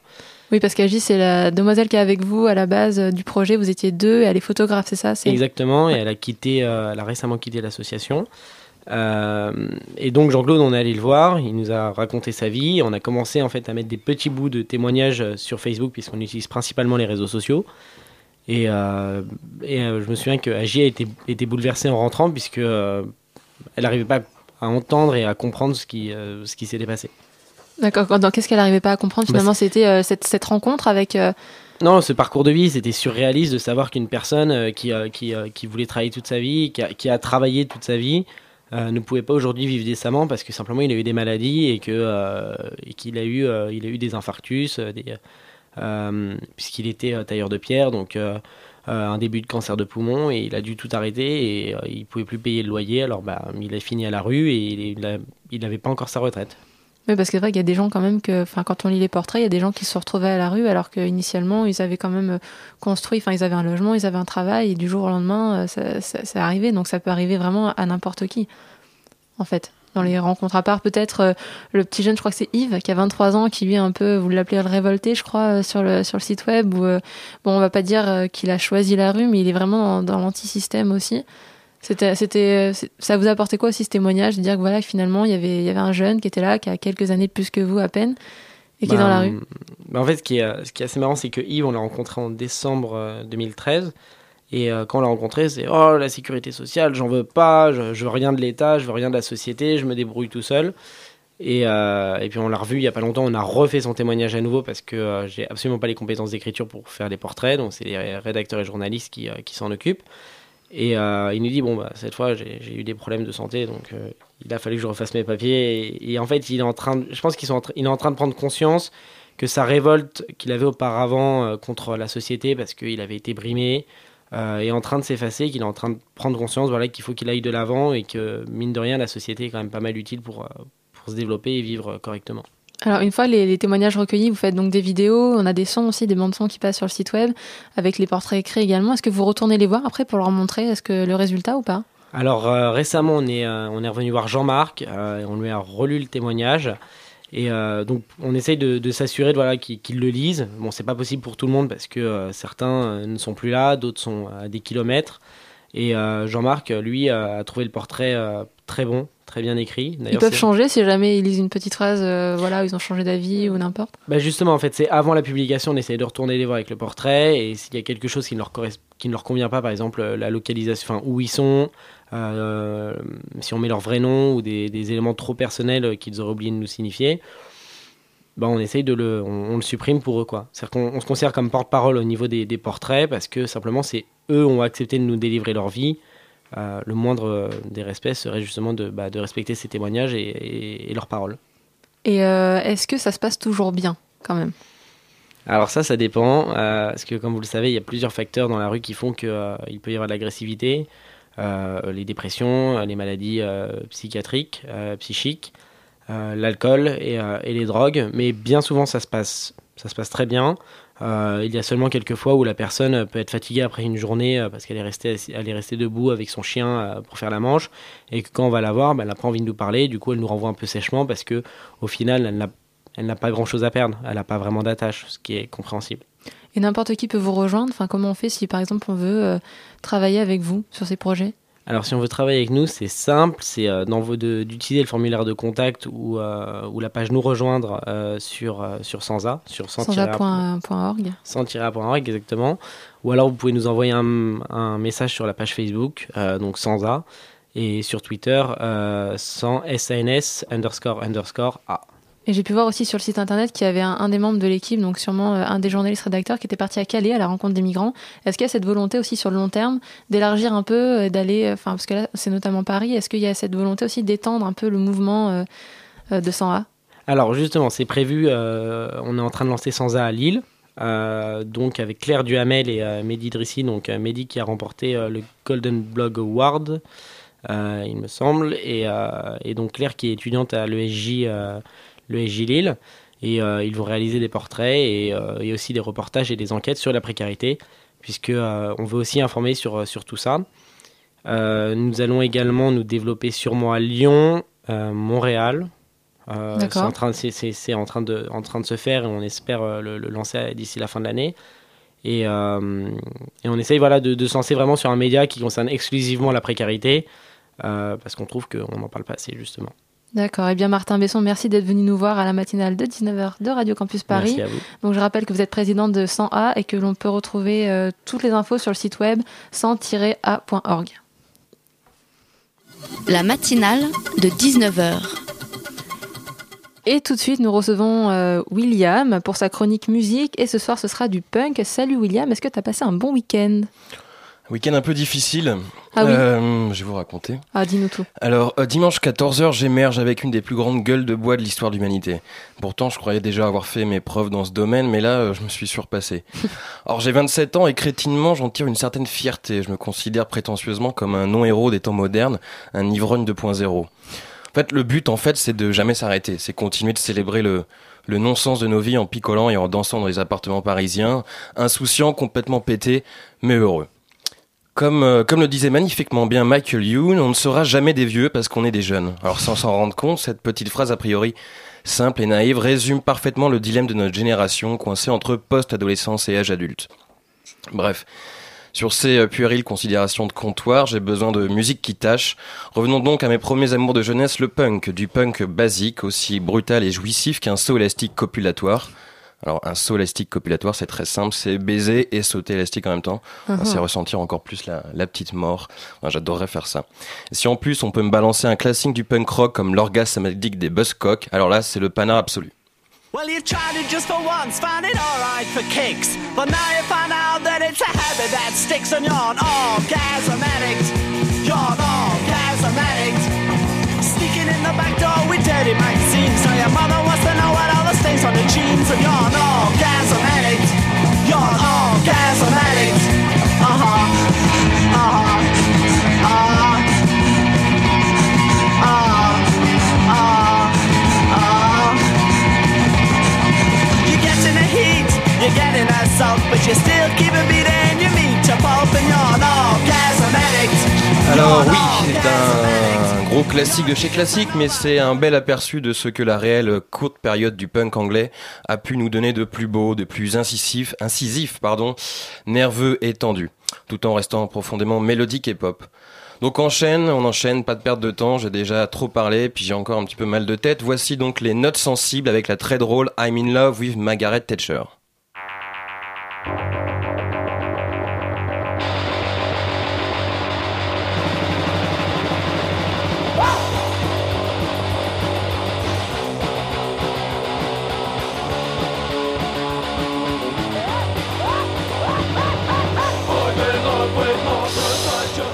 Oui, parce qu'Agi, c'est la demoiselle qui est avec vous à la base du projet. Vous étiez deux et elle est photographe, c'est ça? Exactement, et elle a quitté, elle a récemment quitté l'association. Euh, et donc Jean-Claude, on est allé le voir, il nous a raconté sa vie. On a commencé en fait à mettre des petits bouts de témoignages euh, sur Facebook puisqu'on utilise principalement les réseaux sociaux. Et, euh, et euh, je me souviens que Agi a été, été bouleversée en rentrant puisque elle n'arrivait pas à entendre et à comprendre ce qui, ce qui s'était passé. D'accord. Dans- Qu'est-ce qu'elle n'arrivait pas à comprendre Bah, Finalement, c'était cette, cette rencontre avec. Non, ce parcours de vie, c'était surréaliste de savoir qu'une personne qui, qui, qui voulait travailler toute sa vie, qui a, qui a travaillé toute sa vie, euh, ne pouvait pas aujourd'hui vivre décemment parce que simplement il a eu des maladies et que euh, qu'il a eu euh, il a eu des infarctus, puisqu'il était tailleur de pierre, donc un début de cancer de poumon et il a dû tout arrêter et il pouvait plus payer le loyer. Alors bah il a fini à la rue et il n'avait pas encore sa retraite. Oui, parce que c'est vrai qu'il y a des gens quand même que, enfin, quand on lit les portraits, il y a des gens qui se retrouvés à la rue alors qu'initialement ils avaient quand même euh, construit, enfin, ils avaient un logement, ils avaient un travail et du jour au lendemain, euh, ça, ça, ça arrivait. Donc ça peut arriver vraiment à n'importe qui, en fait. Dans les rencontres à part, peut-être euh, le petit jeune, je crois que c'est Yves, qui a 23 ans, qui lui est un peu, vous l'appelez le révolté, je crois, sur le, sur le site web, où, bon, on va pas dire qu'il a choisi la rue, mais il est vraiment dans, dans l'anti-système aussi. C'était, c'était, c'est- ça vous a apporté quoi aussi ce témoignage de dire que voilà, finalement, il y avait, il y avait un jeune qui était là, qui a quelques années de plus que vous à peine, et qui est Bah, dans la rue? bah, en fait, ce qui, est, euh, ce qui est assez marrant, c'est que Yves, on l'a rencontré en décembre euh, 2013. Et euh, quand on l'a rencontré, c'est Oh, la sécurité sociale, j'en veux pas, je, je veux rien de l'État, je veux rien de la société, je me débrouille tout seul. Et, euh, et puis on l'a revu il y a pas longtemps, on a refait son témoignage à nouveau parce que euh, j'ai absolument pas les compétences d'écriture pour faire les portraits, donc c'est les rédacteurs et journalistes qui, euh, qui s'en occupent. Et euh, il nous dit bon bah cette fois j'ai eu des problèmes de santé donc euh, il a fallu que je refasse mes papiers et, en fait il est en train je pense qu'il est en train de prendre conscience que sa révolte qu'il avait auparavant euh, contre la société parce qu'il avait été brimé est en train de s'effacer qu'il est en train de prendre conscience voilà qu'il faut qu'il aille de l'avant et que mine de rien la société est quand même pas mal utile pour pour se développer et vivre correctement. Alors, une fois les, témoignages recueillis, vous faites donc des vidéos, on a des sons aussi, des bandes sons qui passent sur le site web, avec les portraits écrits également. Est-ce que vous retournez les voir après pour leur montrer est-ce que le résultat ou pas? Alors euh, récemment, on est, euh, on est revenu voir Jean-Marc, euh, on lui a relu le témoignage. Et donc, on essaye de, s'assurer voilà, qu'il qu'il le lise. Bon, c'est pas possible pour tout le monde parce que certains ne sont plus là, d'autres sont à des kilomètres. Et Jean-Marc, lui, a trouvé le portrait très bon, très bien écrit. Ils peuvent changer si jamais ils lisent une petite phrase, euh, voilà, ils ont changé d'avis ou n'importe. Bah justement, en fait, c'est avant la publication, on essaye de retourner les voir avec le portrait, et s'il y a quelque chose qui ne leur, qui ne leur convient pas, par exemple euh, la localisation, enfin où ils sont, euh, si on met leur vrai nom ou des, des éléments trop personnels qu'ils auraient oublié de nous signifier, bah on essaye de le, on, on le supprime pour eux quoi. C'est-à-dire qu'on on se considère comme porte-parole au niveau des, des portraits parce que simplement c'est eux ont accepté de nous délivrer leur vie. Euh, le moindre euh, des respects serait justement de, bah, de respecter ces témoignages et, et- et leurs paroles. Et euh, est-ce que ça se passe toujours bien, quand même? Alors ça, ça dépend, euh, parce que comme vous le savez, il y a plusieurs facteurs dans la rue qui font qu'il peut y avoir de l'agressivité, les dépressions, les maladies psychiatriques, psychiques, l'alcool et, et les drogues, mais bien souvent ça se passe, ça se passe très bien. Euh, il y a seulement quelques fois où la personne peut être fatiguée après une journée euh, parce qu'elle est restée, elle est restée debout avec son chien euh, pour faire la manche et que quand on va la voir, ben, elle n'a pas envie de nous parler. Du coup, elle nous renvoie un peu sèchement parce que au final, elle n'a pas grand chose à perdre. Elle n'a pas vraiment d'attache, ce qui est compréhensible. Et n'importe qui peut vous rejoindre Enfin, comment on fait si, par exemple, on veut travailler avec vous sur ces projets? Alors, si on veut travailler avec nous, c'est simple, c'est euh, d'utiliser le formulaire de contact ou, euh, ou la page nous rejoindre euh, sur, sur Sansa, sur sans Sansa.org. sans-a.org exactement. Ou alors vous pouvez nous envoyer un, un message sur la page Facebook, donc sans A, et sur Twitter, sans SANS underscore underscore A. Et j'ai pu voir aussi sur le site internet qu'il y avait un, des membres de l'équipe, donc sûrement euh, un des journalistes rédacteurs, qui était parti à Calais à la rencontre des migrants. Est-ce qu'il y a cette volonté aussi sur le long terme d'élargir un peu, euh, d'aller, euh, enfin parce que là c'est notamment Paris, est-ce qu'il y a cette volonté aussi d'étendre un peu le mouvement de 100A Alors justement, c'est prévu, on est en train de lancer Sansa à Lille, donc avec Claire Duhamel et Mehdi Drissi, donc Mehdi qui a remporté le Golden Blog Award, il me semble, et donc Claire qui est étudiante à l'ESJ euh, l'ESJ Lille, et euh, ils vont réaliser des portraits et, euh, et aussi des reportages et des enquêtes sur la précarité, puisque euh, on veut aussi informer sur, sur tout ça. Nous allons également nous développer sûrement à Lyon, Montréal. C'est en train, c'est, en train de, en train de se faire et on espère le, le lancer d'ici la fin de l'année. Et, euh, et on essaye voilà, de, de se lancer vraiment sur un média qui concerne exclusivement la précarité, euh, parce qu'on trouve qu'on n'en parle pas assez justement. D'accord. Eh bien, Martin Besson, merci d'être venu nous voir à la matinale de 19h de Radio Campus Paris. Merci à vous. Donc, je rappelle que vous êtes président de 100A et que l'on peut retrouver euh, toutes les infos sur le site web 100-a.org. La matinale de 19h. Et tout de suite, nous recevons euh, William pour sa chronique musique. Et ce soir, ce sera du punk. Salut William, est-ce que tu as passé un bon week-end? Week-end un peu difficile. Ah oui Euh, je vais vous raconter. Ah, dis-nous tout. Alors, euh, dimanche 14h, j'émerge avec une des plus grandes gueules de bois de l'histoire de l'humanité. Pourtant, je croyais déjà avoir fait mes preuves dans ce domaine, mais là, euh, je me suis surpassé. Alors, j'ai 27 ans et crétinement, j'en tire une certaine fierté. Je me considère prétentieusement comme un non-héros des temps modernes, un ivrogne 2.0. En fait, le but, en fait, c'est de jamais s'arrêter. C'est continuer de célébrer le, le non-sens de nos vies en picolant et en dansant dans les appartements parisiens, insouciants, complètement pétés, mais heureux. Comme, euh, comme le disait magnifiquement bien Michael Youn, on ne sera jamais des vieux parce qu'on est des jeunes. Alors sans s'en rendre compte, cette petite phrase a priori simple et naïve résume parfaitement le dilemme de notre génération coincée entre post-adolescence et âge adulte. Bref, sur ces puériles considérations de comptoir, j'ai besoin de musique qui tâche. Revenons donc à mes premiers amours de jeunesse, le punk, du punk basique, aussi brutal et jouissif qu'un saut élastique copulatoire. Alors un saut élastique copulatoire, c'est très simple, c'est baiser et sauter élastique en même temps. Mhm. C'est ressentir encore plus la, la petite mort. Enfin, J'adorerais faire ça. Et si en plus on peut me balancer un classique du punk rock comme l'orgasme samedique des Buzzcocks, alors là c'est le panard absolu. Well, you tried it just for once, found it alright for kicks. But now you find out that it's a habit that sticks and you're an orgasm addict. You're an orgasm addict. Sneaking in the back door with dirty magazines. So your mother wants to know what all the stains on the jeans. And you're an orgasm addict. You're an orgasm addict. Uh huh. Uh huh. Classique de chez classique, mais c'est un bel aperçu de ce que la réelle courte période du punk anglais a pu nous donner de plus beau, de plus incisif, incisif, pardon, nerveux et tendu, tout en restant profondément mélodique et pop. Donc enchaîne, on enchaîne, pas de perte de temps, j'ai déjà trop parlé, puis j'ai encore un petit peu mal de tête. Voici donc les notes sensibles avec la très drôle I'm in love with Margaret Thatcher.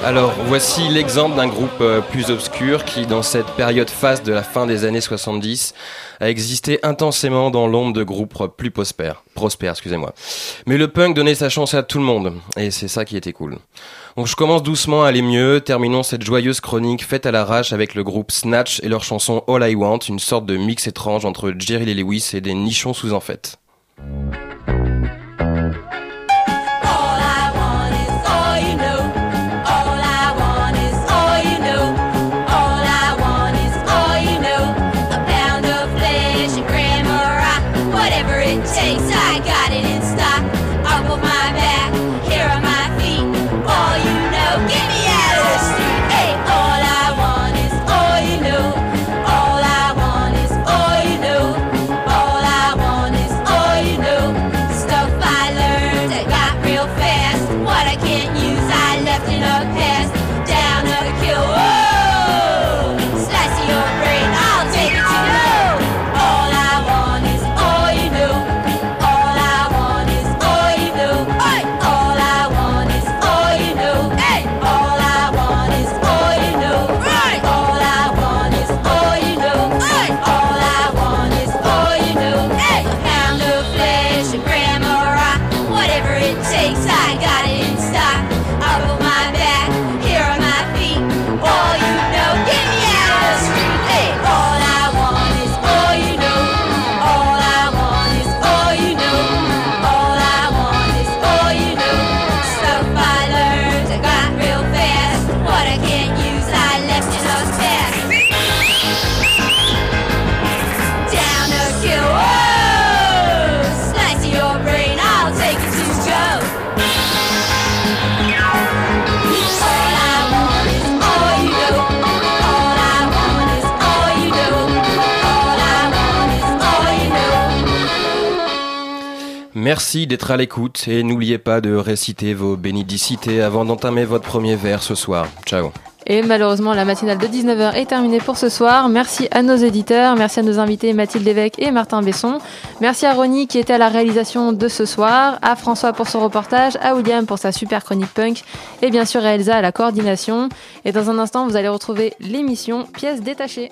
Alors, voici l'exemple d'un groupe euh, plus obscur qui, dans cette période faste de la fin des années 70, a existé intensément dans l'ombre de groupes plus prospères. Prospères, excusez-moi. Mais le punk donnait sa chance à tout le monde, et c'est ça qui était cool. Donc je commence doucement à aller mieux, terminons cette joyeuse chronique faite à l'arrache avec le groupe Snatch et leur chanson All I Want, une sorte de mix étrange entre Jerry Lee Lewis et des nichons sous en fête. Merci d'être à l'écoute et n'oubliez pas de réciter vos bénédicités avant d'entamer votre premier vers ce soir. Ciao. Et malheureusement, la matinale de 19h est terminée pour ce soir. Merci à nos éditeurs, merci à nos invités Mathilde Évêque et Martin Besson. Merci à Ronnie qui était à la réalisation de ce soir, à François pour son reportage, à William pour sa super chronique punk et bien sûr à Elsa à la coordination. Et dans un instant, vous allez retrouver l'émission Pièces détachées.